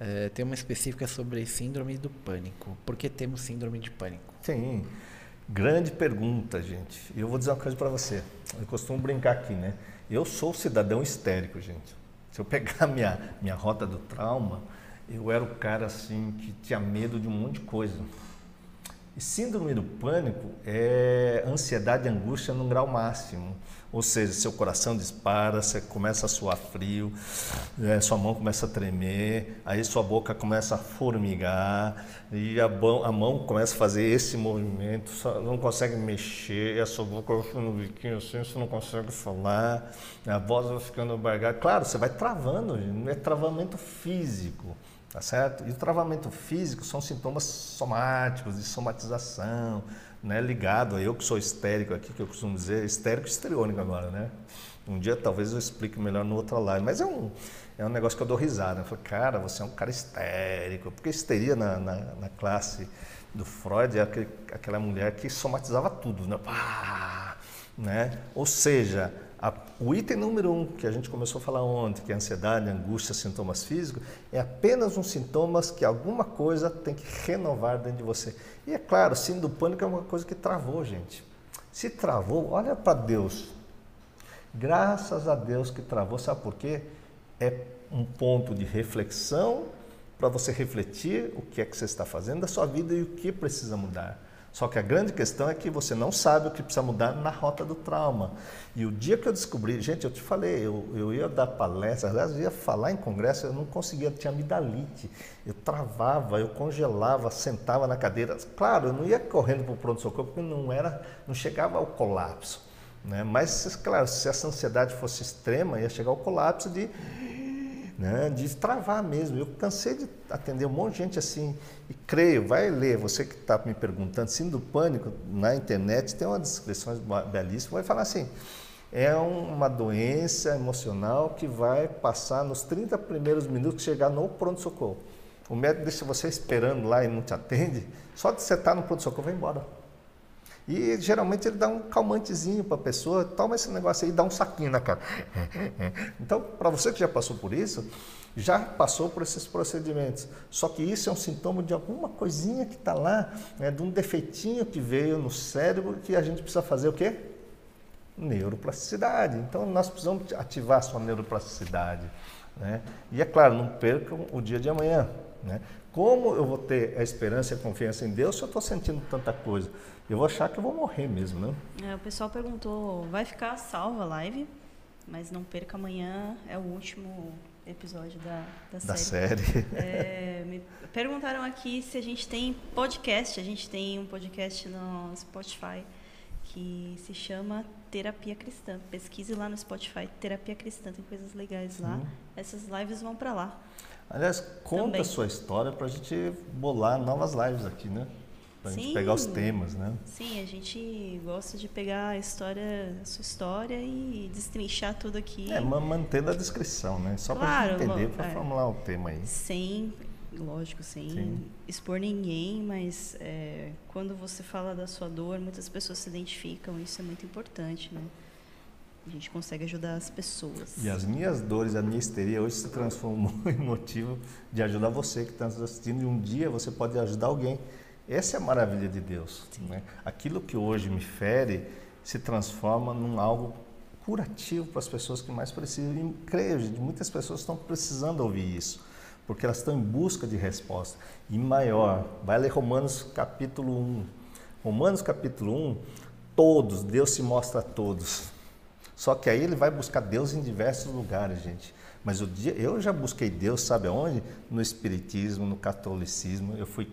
É, tem uma específica sobre síndrome do pânico. Por que temos síndrome de pânico? Tem. Grande pergunta, gente. E eu vou dizer uma coisa para você. Eu costumo brincar aqui, né? Eu sou cidadão histérico, gente. Se eu pegar <laughs> minha, minha rota do trauma, eu era o cara assim que tinha medo de um monte de coisa. Síndrome do pânico é ansiedade e angústia num grau máximo. Ou seja, seu coração dispara, você começa a suar frio, é, sua mão começa a tremer, aí sua boca começa a formigar, e a, mão, a mão começa a fazer esse movimento, não consegue mexer, a sua boca vai ficando biquinho assim, você não consegue falar, a voz vai ficando bargada. Claro, você vai travando, é travamento físico. Tá certo? E o travamento físico são sintomas somáticos, de somatização, né? ligado a eu que sou histérico aqui, que eu costumo dizer, histérico histriônico agora, né? Um dia talvez eu explique melhor no outra live, mas é um, é um negócio que eu dou risada. Eu falo, cara, você é um cara histérico, porque histeria na, na, na classe do Freud é aquele, aquela mulher que somatizava tudo, né? Pá, né? Ou seja, a, o item número um que a gente começou a falar ontem, que é ansiedade, angústia, sintomas físicos, é apenas um sintomas que alguma coisa tem que renovar dentro de você. E é claro, síndrome do pânico é uma coisa que travou, gente. Se travou, olha para Deus. Graças a Deus que travou, sabe por quê? É um ponto de reflexão para você refletir o que é que você está fazendo da sua vida e o que precisa mudar. Só que a grande questão é que você não sabe o que precisa mudar na rota do trauma. E o dia que eu descobri, gente, eu te falei, eu, eu ia dar palestra, aliás, eu ia falar em congresso, eu não conseguia, tinha amidalite. Eu travava, eu congelava, sentava na cadeira. Claro, eu não ia correndo para o pronto-socorro porque não era, não chegava ao colapso. Né? Mas, claro, se essa ansiedade fosse extrema, ia chegar ao colapso de né, de travar mesmo. Eu cansei de atender um monte de gente assim, e creio, vai ler, você que está me perguntando, síndrome do pânico, na internet tem uma descrição belíssima, vai falar assim, é uma doença emocional que vai passar nos 30 primeiros minutos que chegar no pronto-socorro. O médico deixa você esperando lá e não te atende, só de você estar no pronto-socorro, vai embora. E geralmente ele dá um calmantezinho para a pessoa, toma esse negócio aí, dá um saquinho na cara. <laughs> Então, para você que já passou por isso, já passou por esses procedimentos. Só que isso é um sintoma de alguma coisinha que está lá, né, de um defeitinho que veio no cérebro que a gente precisa fazer o quê? Neuroplasticidade. Então, nós precisamos ativar a sua neuroplasticidade. Né? E é claro, não percam o dia de amanhã. Né? Como eu vou ter a esperança e a confiança em Deus se eu estou sentindo tanta coisa? Eu vou achar que eu vou morrer mesmo, né? É, o pessoal perguntou, vai ficar salva a live? Mas não perca amanhã, é o último episódio da, da, da série. série. <laughs> É, me perguntaram aqui se a gente tem podcast. A gente tem um podcast no Spotify que se chama Terapia Cristã. Pesquise lá no Spotify, Terapia Cristã, tem coisas legais lá. Hum. Essas lives vão para lá. Aliás, conta Também. a sua história para a gente bolar novas lives aqui, né? Para a gente pegar os temas, né? Sim, a gente gosta de pegar a história, a sua história e destrinchar tudo aqui. É, mantendo a descrição, né? Só claro, para entender, para é, formular o tema aí. Sem, lógico, sem Sim. expor ninguém, mas é, quando você fala da sua dor, muitas pessoas se identificam, isso é muito importante, né? A gente consegue ajudar as pessoas. E as minhas dores, a minha histeria hoje se transformou <laughs> em motivo de ajudar você que está nos assistindo. E um dia você pode ajudar alguém Essa é a maravilha de Deus. Né? Aquilo que hoje me fere se transforma num algo curativo para as pessoas que mais precisam. E creio, gente, muitas pessoas estão precisando ouvir isso, porque elas estão em busca de resposta. E maior, vai ler Romanos capítulo 1. Romanos capítulo 1, todos, Deus se mostra a todos. Só que aí ele vai buscar Deus em diversos lugares, gente. Mas eu já busquei Deus, sabe aonde? No espiritismo, no catolicismo. Eu fui,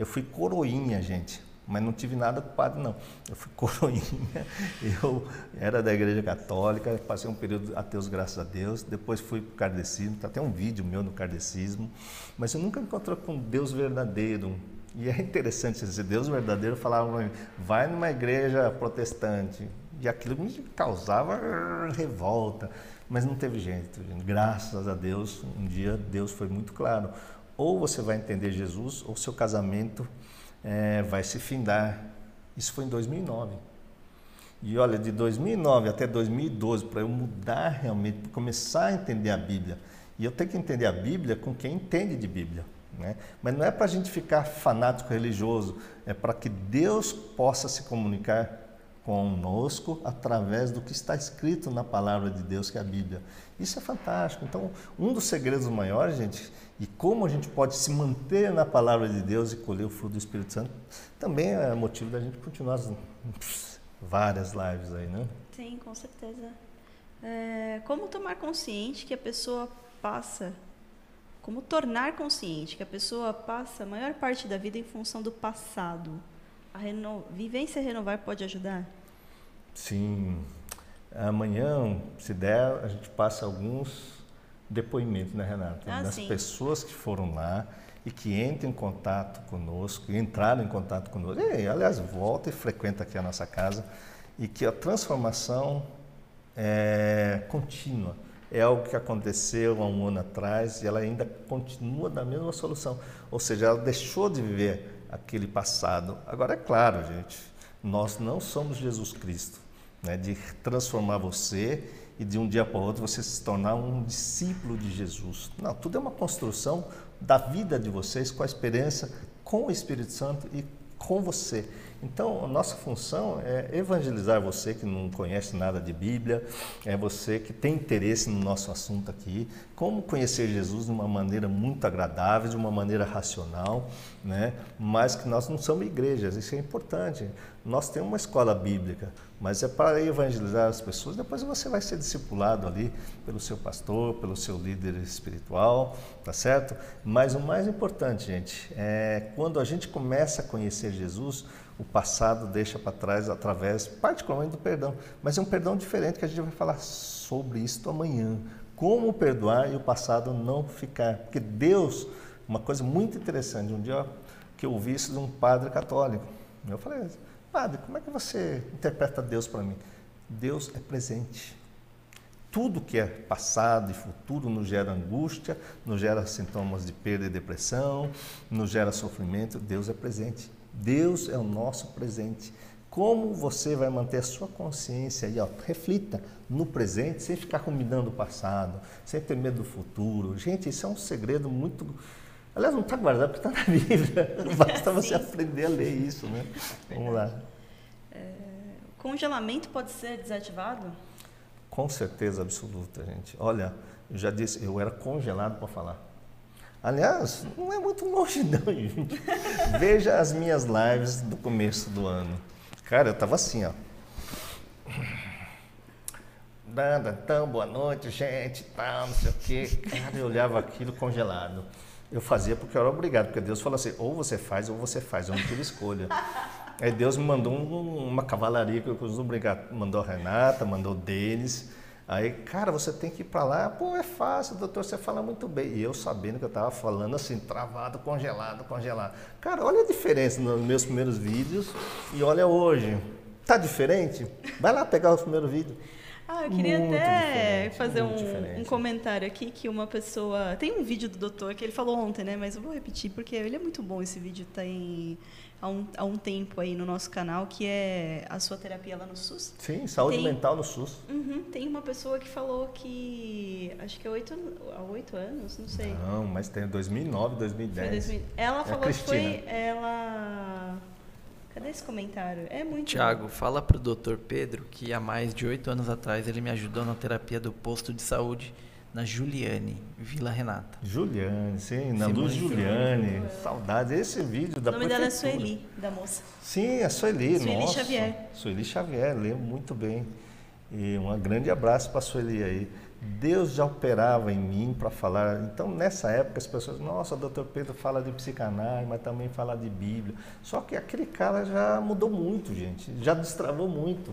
eu fui coroinha, gente mas não tive nada com o padre, não. Eu fui <laughs> coroinha, eu era da igreja católica, passei um período ateus, graças a Deus, depois fui para o kardecismo, tem até um vídeo meu no kardecismo, mas eu nunca encontrei com Deus verdadeiro. E é interessante, esse Deus verdadeiro falava para mim, vai numa igreja protestante, e aquilo me causava revolta, mas não teve jeito. Graças a Deus, um dia Deus foi muito claro. Ou você vai entender Jesus, ou seu casamento é, vai se findar. Isso foi em 2009. E olha, de 2009 até 2012, para eu mudar realmente, começar a entender a Bíblia. E eu tenho que entender a Bíblia com quem entende de Bíblia. Né? Mas não é para a gente ficar fanático religioso, é para que Deus possa se comunicar conosco através do que está escrito na palavra de Deus, que é a Bíblia. Isso é fantástico. Então, um dos segredos maiores, gente, e como a gente pode se manter na palavra de Deus e colher o fruto do Espírito Santo, também é motivo da gente continuar as, várias lives aí, né? Sim, com certeza. É, como tomar consciente que a pessoa passa, como tornar consciente que a pessoa passa a maior parte da vida em função do passado? A reno... vivência renovar pode ajudar? Sim. Amanhã, se der, a gente passa alguns depoimento, né, Renata? Ah, das sim. pessoas que foram lá e que entram em contato conosco, entraram em contato conosco. E, aliás, volta e frequenta aqui a nossa casa e que a transformação é contínua. É algo que aconteceu há um ano atrás e ela ainda continua da mesma solução. Ou seja, ela deixou de viver aquele passado. Agora, é claro, gente, nós não somos Jesus Cristo, né, de transformar você e de um dia para o outro você se tornar um discípulo de Jesus. Não, tudo é uma construção da vida de vocês com a experiência com o Espírito Santo e com você. Então, nossa função é evangelizar você que não conhece nada de Bíblia, é você que tem interesse no nosso assunto aqui, como conhecer Jesus de uma maneira muito agradável, de uma maneira racional, né? mas que nós não somos igrejas, isso é importante. Nós temos uma escola bíblica, mas é para evangelizar as pessoas. Depois você vai ser discipulado ali pelo seu pastor, pelo seu líder espiritual, tá certo? Mas o mais importante, gente, é quando a gente começa a conhecer Jesus, o passado deixa para trás através, particularmente do perdão. Mas é um perdão diferente que a gente vai falar sobre isso amanhã. Como perdoar e o passado não ficar. Porque Deus, uma coisa muito interessante, um dia que eu ouvi isso de um padre católico. Eu falei, Padre, como é que você interpreta Deus para mim? Deus é presente. Tudo que é passado e futuro nos gera angústia, nos gera sintomas de perda e depressão, nos gera sofrimento. Deus é presente. Deus é o nosso presente. Como você vai manter a sua consciência aí, reflita no presente, sem ficar ruminando o passado, sem ter medo do futuro. Gente, isso é um segredo muito Aliás, não está guardado porque está na Bíblia. <laughs> Basta você aprender a ler isso, né? Vamos lá. É, congelamento pode ser desativado? Com certeza absoluta, gente. Olha, eu já disse, eu era congelado para falar. Aliás, não é muito longe não, <laughs> gente. Veja as minhas lives do começo do ano. Cara, eu estava assim, ó. Nada, então, boa noite, gente, tal, não sei o quê. Cara, eu olhava aquilo congelado. Eu fazia porque eu era obrigado, porque Deus falou assim, ou você faz ou você faz, eu não tive escolha. <laughs> Aí Deus me mandou um, uma cavalaria que eu costumo brincar, mandou a Renata, mandou o Denis. Aí, cara, você tem que ir para lá. Pô, é fácil, doutor, você fala muito bem. E eu sabendo que eu estava falando assim, travado, congelado, congelado. Cara, olha a diferença nos meus primeiros vídeos e olha hoje. Tá diferente? Vai lá pegar o primeiro vídeo. Ah, eu queria muito até fazer um, um, comentário aqui que uma pessoa. Tem um vídeo do doutor que ele falou ontem, né? Mas eu vou repetir porque ele é muito bom. Esse vídeo tem há um, há um tempo aí no nosso canal, que é a sua terapia lá no SUS. Sim, saúde tem, mental no SUS. Uhum, tem uma pessoa que falou que, acho que é oito, há oito anos, não sei. Não, mas tem 2009, 2010. 2000, ela é falou que foi, ela... Cadê esse comentário? É muito Tiago, fala pro doutor Pedro que há mais de oito anos atrás ele me ajudou na terapia do posto de saúde na Juliane, Vila Renata. Juliane, sim, na Luz Juliane. Saudades. Esse vídeo da O nome dela é Sueli, da moça. Sim, é Sueli. Sueli nossa. Xavier. Sueli Xavier, lembro muito bem. E um grande abraço para a Sueli aí. Deus já operava em mim para falar. Então, nessa época, as pessoas, nossa, o doutor Pedro fala de psicanálise, mas também fala de Bíblia. Só que aquele cara já mudou muito, gente, já destravou muito.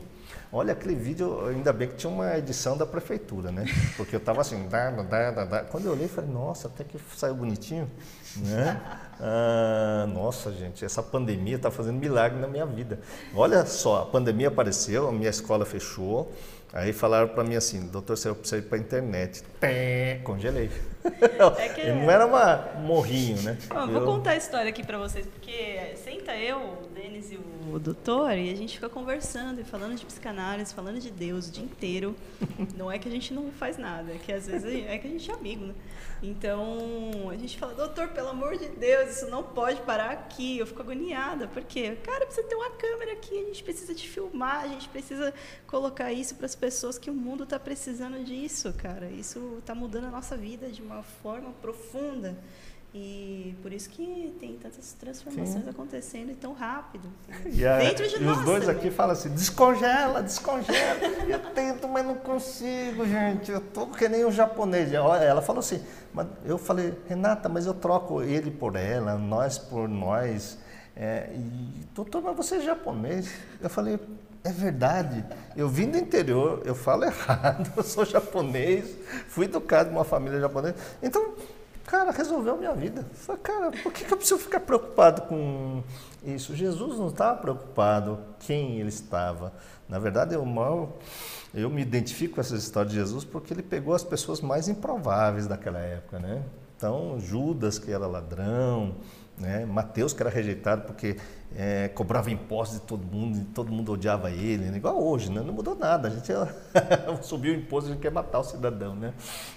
Olha aquele vídeo, ainda bem que tinha uma edição da prefeitura, né? Porque eu estava assim, dá, dá, dá, dá. quando eu olhei, falei, nossa, até que saiu bonitinho, né? Ah, nossa, gente, essa pandemia está fazendo milagre na minha vida. Olha só, a pandemia apareceu, a minha escola fechou, Aí falaram para mim assim, doutor, você precisa ir para a internet. Pé, congelei. <laughs> É que... <laughs> Não era uma morrinho, né? eu... Vou contar a história aqui para vocês, porque senta eu, Denis e o doutor, e a gente fica conversando e falando de psicanálise, falando de Deus o dia inteiro. <laughs> Não é que a gente não faz nada, é que às vezes é que a gente é amigo, né? Então, a gente fala, doutor, pelo amor de Deus, isso não pode parar aqui. Eu fico agoniada, porque, cara, precisa ter uma câmera aqui, a gente precisa te filmar, a gente precisa colocar isso para as pessoas que o mundo está precisando disso, cara. Isso está mudando a nossa vida de uma forma profunda. E por isso que tem tantas transformações Sim. acontecendo tão rápido. E, a, Dentro de e nós. os dois também. aqui falam assim: descongela, descongela. eu tento, mas não consigo, gente. Eu tô que nem o japonês. Ela falou assim: mas eu falei, Renata, mas eu troco ele por ela, nós por nós. É, e, doutor, mas você é japonês? Eu falei, é verdade. Eu vim do interior, eu falo <laughs> errado, eu sou japonês, fui educado em uma família japonesa. Então, cara, resolveu minha vida. Falei, cara, por que, que eu preciso ficar preocupado com isso? Jesus não estava preocupado quem ele estava. Na verdade, eu mal, eu me identifico com essa história de Jesus porque ele pegou as pessoas mais improváveis daquela época, né? Então, Judas, que era ladrão, né? Mateus, que era rejeitado porque é, cobrava impostos de todo mundo, e todo mundo odiava ele, né? igual hoje, né? não mudou nada. A gente <laughs> subiu o imposto, a gente quer matar o cidadão, né?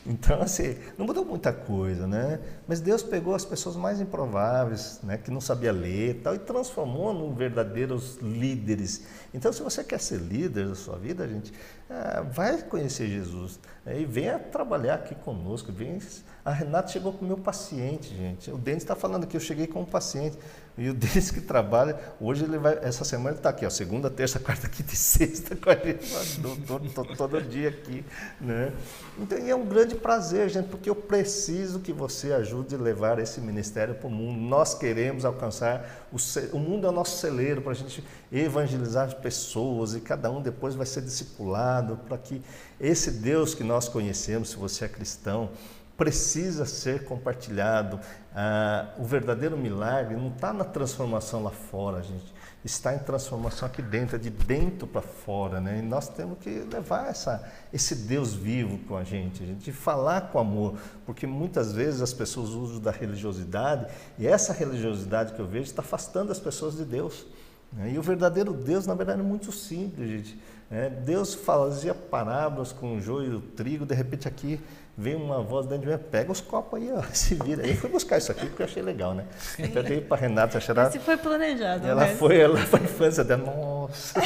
Então, assim, não mudou muita coisa, né? Mas Deus pegou as pessoas mais improváveis, né? Que não sabia ler e tal, e transformou em verdadeiros líderes. Então, se você quer ser líder da sua vida, gente, é, vai conhecer Jesus é, e venha trabalhar aqui conosco. Venha... A Renata chegou com o meu paciente, gente. O Denis está falando que eu cheguei com um paciente. E o <laughs> Denis que trabalha, hoje ele vai, essa semana ele está aqui, ó, segunda, terça, <laughs> quarta, quinta e sexta com a gente, todo, todo, todo dia aqui. Né? Então é um grande prazer, gente, porque eu preciso que você ajude a levar esse ministério para o mundo. Nós queremos alcançar, o, o mundo é o nosso celeiro para a gente evangelizar as pessoas e cada um depois vai ser discipulado para que esse Deus que nós conhecemos, se você é cristão, precisa ser compartilhado. Ah, o verdadeiro milagre não está na transformação lá fora, gente. Está em transformação aqui dentro, é de dentro para fora, né? E nós temos que levar essa, esse Deus vivo com a gente, a gente falar com amor, porque muitas vezes as pessoas usam da religiosidade e essa religiosidade que eu vejo está afastando as pessoas de Deus. Né? E o verdadeiro Deus, na verdade, é muito simples, gente. É, Deus fazia parábolas com o joio e o trigo, de repente aqui vem uma voz dentro de mim, pega os copos aí, ó, <laughs> se vira. Aí eu fui buscar isso aqui porque eu achei legal, né? Então eu para Renata achar. Esse foi planejado. Ela mas... foi, ela foi a infância dela, nossa.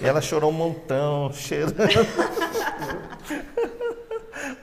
e ela chorou um montão, cheirando. <laughs>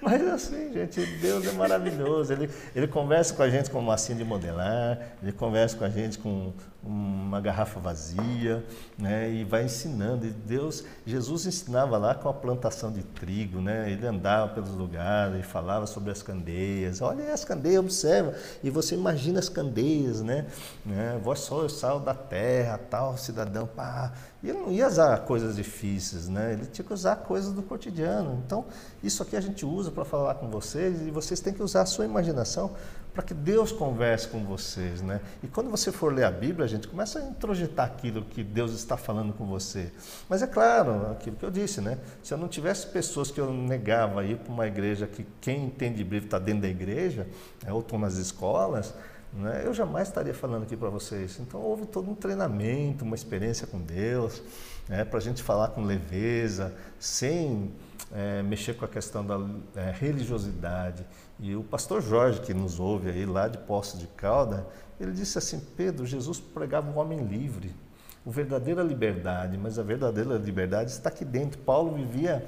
Mas assim, gente, Deus é maravilhoso. Ele, ele conversa com a gente com massinha de modelar, ele conversa com a gente com uma garrafa vazia, né? E vai ensinando. E Deus, Jesus ensinava lá com a plantação de trigo, né? Ele andava pelos lugares e falava sobre as candeias. Olha as candeias, observa. E você imagina as candeias, né? né? Vós o sal da terra, tal cidadão, pá. E ele não ia usar coisas difíceis, né? Ele tinha que usar coisas do cotidiano. Então, isso aqui a gente usa para falar com vocês e vocês têm que usar a sua imaginação para que Deus converse com vocês, né? E quando você for ler a Bíblia, gente. Começa a introjetar aquilo que Deus está falando com você. Mas é claro, aquilo que eu disse, né? Se eu não tivesse pessoas que eu negava ir para uma igreja que quem entende Bíblia está dentro da igreja, né, ou estão nas escolas, né, eu jamais estaria falando aqui para vocês. Então houve todo um treinamento, uma experiência com Deus, né, para a gente falar com leveza, sem é, mexer com a questão da é, religiosidade. E o pastor Jorge, que nos ouve aí lá de Poço de Calda, ele disse assim: Pedro, Jesus pregava um homem livre, o verdadeira liberdade, mas a verdadeira liberdade está aqui dentro. Paulo vivia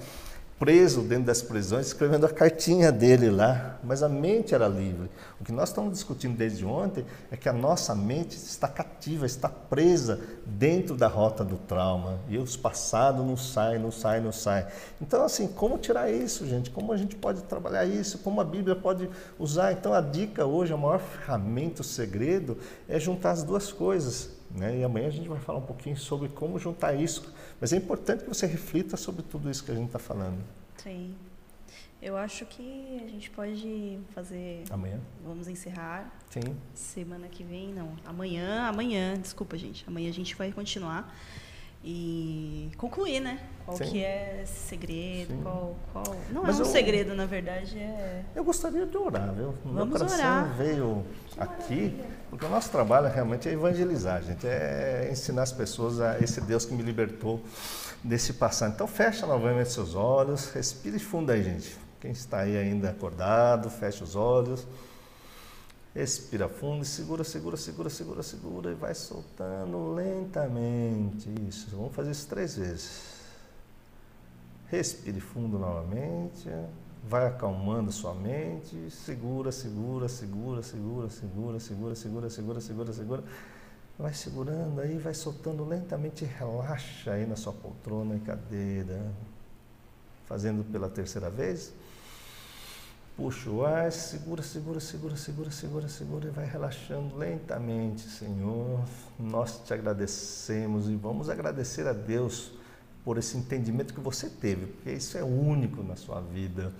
preso dentro das prisões, escrevendo a cartinha dele lá, mas a mente era livre. O que nós estamos discutindo desde ontem é que a nossa mente está cativa, está presa dentro da rota do trauma. E os passados não saem, não saem, não saem. Então, assim, como tirar isso, gente? Como a gente pode trabalhar isso? Como a Bíblia pode usar? Então, a dica hoje, a maior ferramenta, o segredo, é juntar as duas coisas. Né? E amanhã a gente vai falar um pouquinho sobre como juntar isso. Mas é importante que você reflita sobre tudo isso que a gente está falando. Sim. Eu acho que a gente pode fazer. Amanhã? Vamos encerrar. Sim. Semana que vem, não. Amanhã, amanhã, desculpa, gente. Amanhã a gente vai continuar e concluir, né? Qual Sim. que é esse segredo, qual, qual... Não Mas é um eu, segredo, na verdade, é... Eu gostaria de orar, viu? Vamos meu coração orar. veio aqui, porque o nosso trabalho realmente é evangelizar, gente, é ensinar as pessoas a esse Deus que me libertou desse passado. Então fecha novamente seus olhos, respire fundo aí, gente. Quem está aí ainda acordado, fecha os olhos. Respira fundo e segura, segura, segura, segura, segura e vai soltando lentamente. Isso, vamos fazer isso três vezes. Respire fundo novamente, vai acalmando sua mente, segura, segura, segura, segura, segura, segura, segura, segura, segura, segura. Vai segurando aí, vai soltando lentamente, relaxa aí na sua poltrona e cadeira. Fazendo pela terceira vez. Puxa o ar, segura, segura, segura, segura, segura, segura e vai relaxando lentamente, Senhor. Nós te agradecemos e vamos agradecer a Deus por esse entendimento que você teve, porque isso é único na sua vida.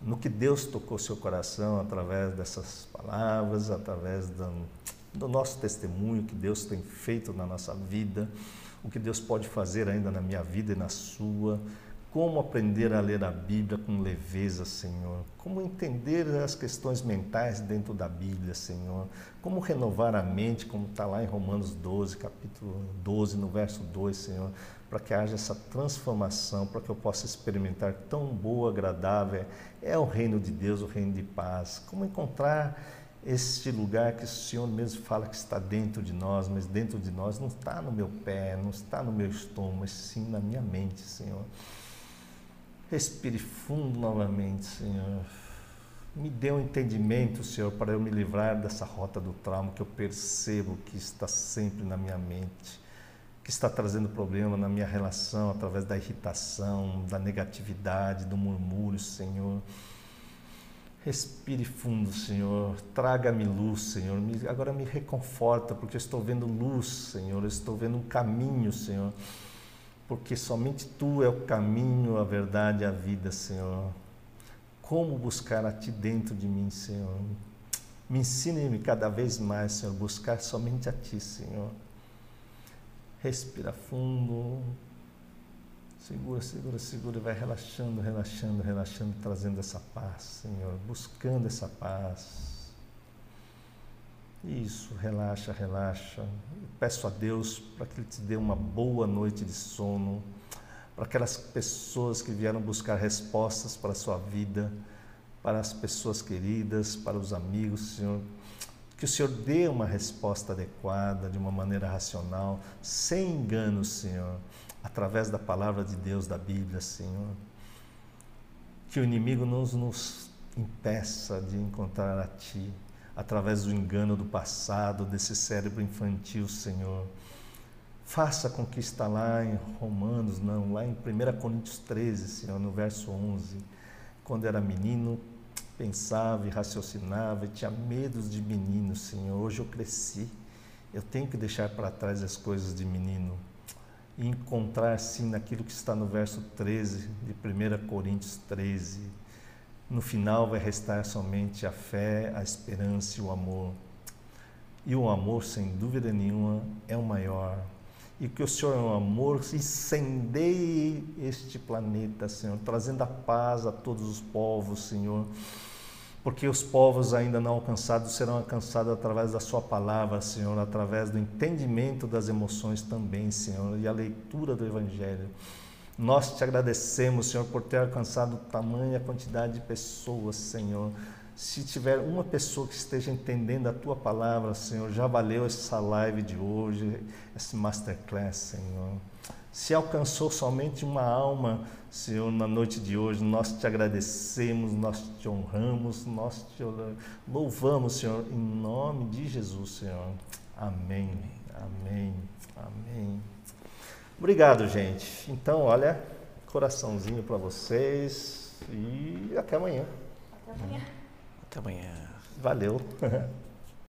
No que Deus tocou seu coração através dessas palavras, através do, do nosso testemunho que Deus tem feito na nossa vida, o que Deus pode fazer ainda na minha vida e na sua como aprender a ler a Bíblia com leveza, Senhor. Como entender as questões mentais dentro da Bíblia, Senhor. Como renovar a mente, como está lá em Romanos 12, capítulo 12, no verso 2, Senhor. Para que haja essa transformação, para que eu possa experimentar tão boa, agradável. É o reino de Deus, o reino de paz. Como encontrar este lugar que o Senhor mesmo fala que está dentro de nós, mas dentro de nós não está no meu pé, não está no meu estômago, mas sim na minha mente, Senhor. Respire fundo novamente, Senhor. Me dê um entendimento, Senhor, para eu me livrar dessa rota do trauma que eu percebo que está sempre na minha mente, que está trazendo problema na minha relação através da irritação, da negatividade, do murmúrio, Senhor. Respire fundo, Senhor. Traga-me luz, Senhor. agora me reconforta, porque eu estou vendo luz, Senhor. Eu estou vendo um caminho, Senhor porque somente Tu é o caminho, a verdade e a vida, Senhor. Como buscar a Ti dentro de mim, Senhor? Me ensine-me cada vez mais, Senhor, buscar somente a Ti, Senhor. Respira fundo. Segura, segura, segura e vai relaxando, relaxando, relaxando, trazendo essa paz, Senhor, buscando essa paz. Isso, relaxa, relaxa. peço a Deus para que Ele te dê uma boa noite de sono, para aquelas pessoas que vieram buscar respostas para a sua vida, para as pessoas queridas, para os amigos, Senhor. Que o Senhor dê uma resposta adequada, de uma maneira racional, sem engano, Senhor, através da palavra de Deus, da Bíblia, Senhor. Que o inimigo não nos impeça de encontrar a Ti através do engano do passado, desse cérebro infantil, Senhor. Faça com que está lá em Romanos, não, lá em 1 Coríntios 13, Senhor, no verso 11. Quando era menino, pensava e raciocinava e tinha medos de menino, Senhor. Hoje eu cresci, eu tenho que deixar para trás as coisas de menino e encontrar, sim, naquilo que está no verso 13 de 1 Coríntios 13 no final vai restar somente a fé, a esperança e o amor. E o amor, sem dúvida nenhuma, é o maior. E que o Senhor é um amor incendeie este planeta, Senhor, trazendo a paz a todos os povos, Senhor porque os povos ainda não alcançados serão alcançados através da Sua palavra, Senhor, através do entendimento das emoções também, Senhor, e a leitura do Evangelho. Nós te agradecemos, Senhor, por ter alcançado tamanha quantidade de pessoas, Senhor. Se tiver uma pessoa que esteja entendendo a tua palavra, Senhor, já valeu essa live de hoje, esse masterclass, Senhor. Se alcançou somente uma alma, Senhor, na noite de hoje, nós te agradecemos, nós te honramos, nós te louvamos, Senhor, em nome de Jesus, Senhor. Amém, amém, amém. Obrigado, gente. Então, olha, coraçãozinho para vocês e até amanhã. Até amanhã. Até amanhã. Valeu. <laughs>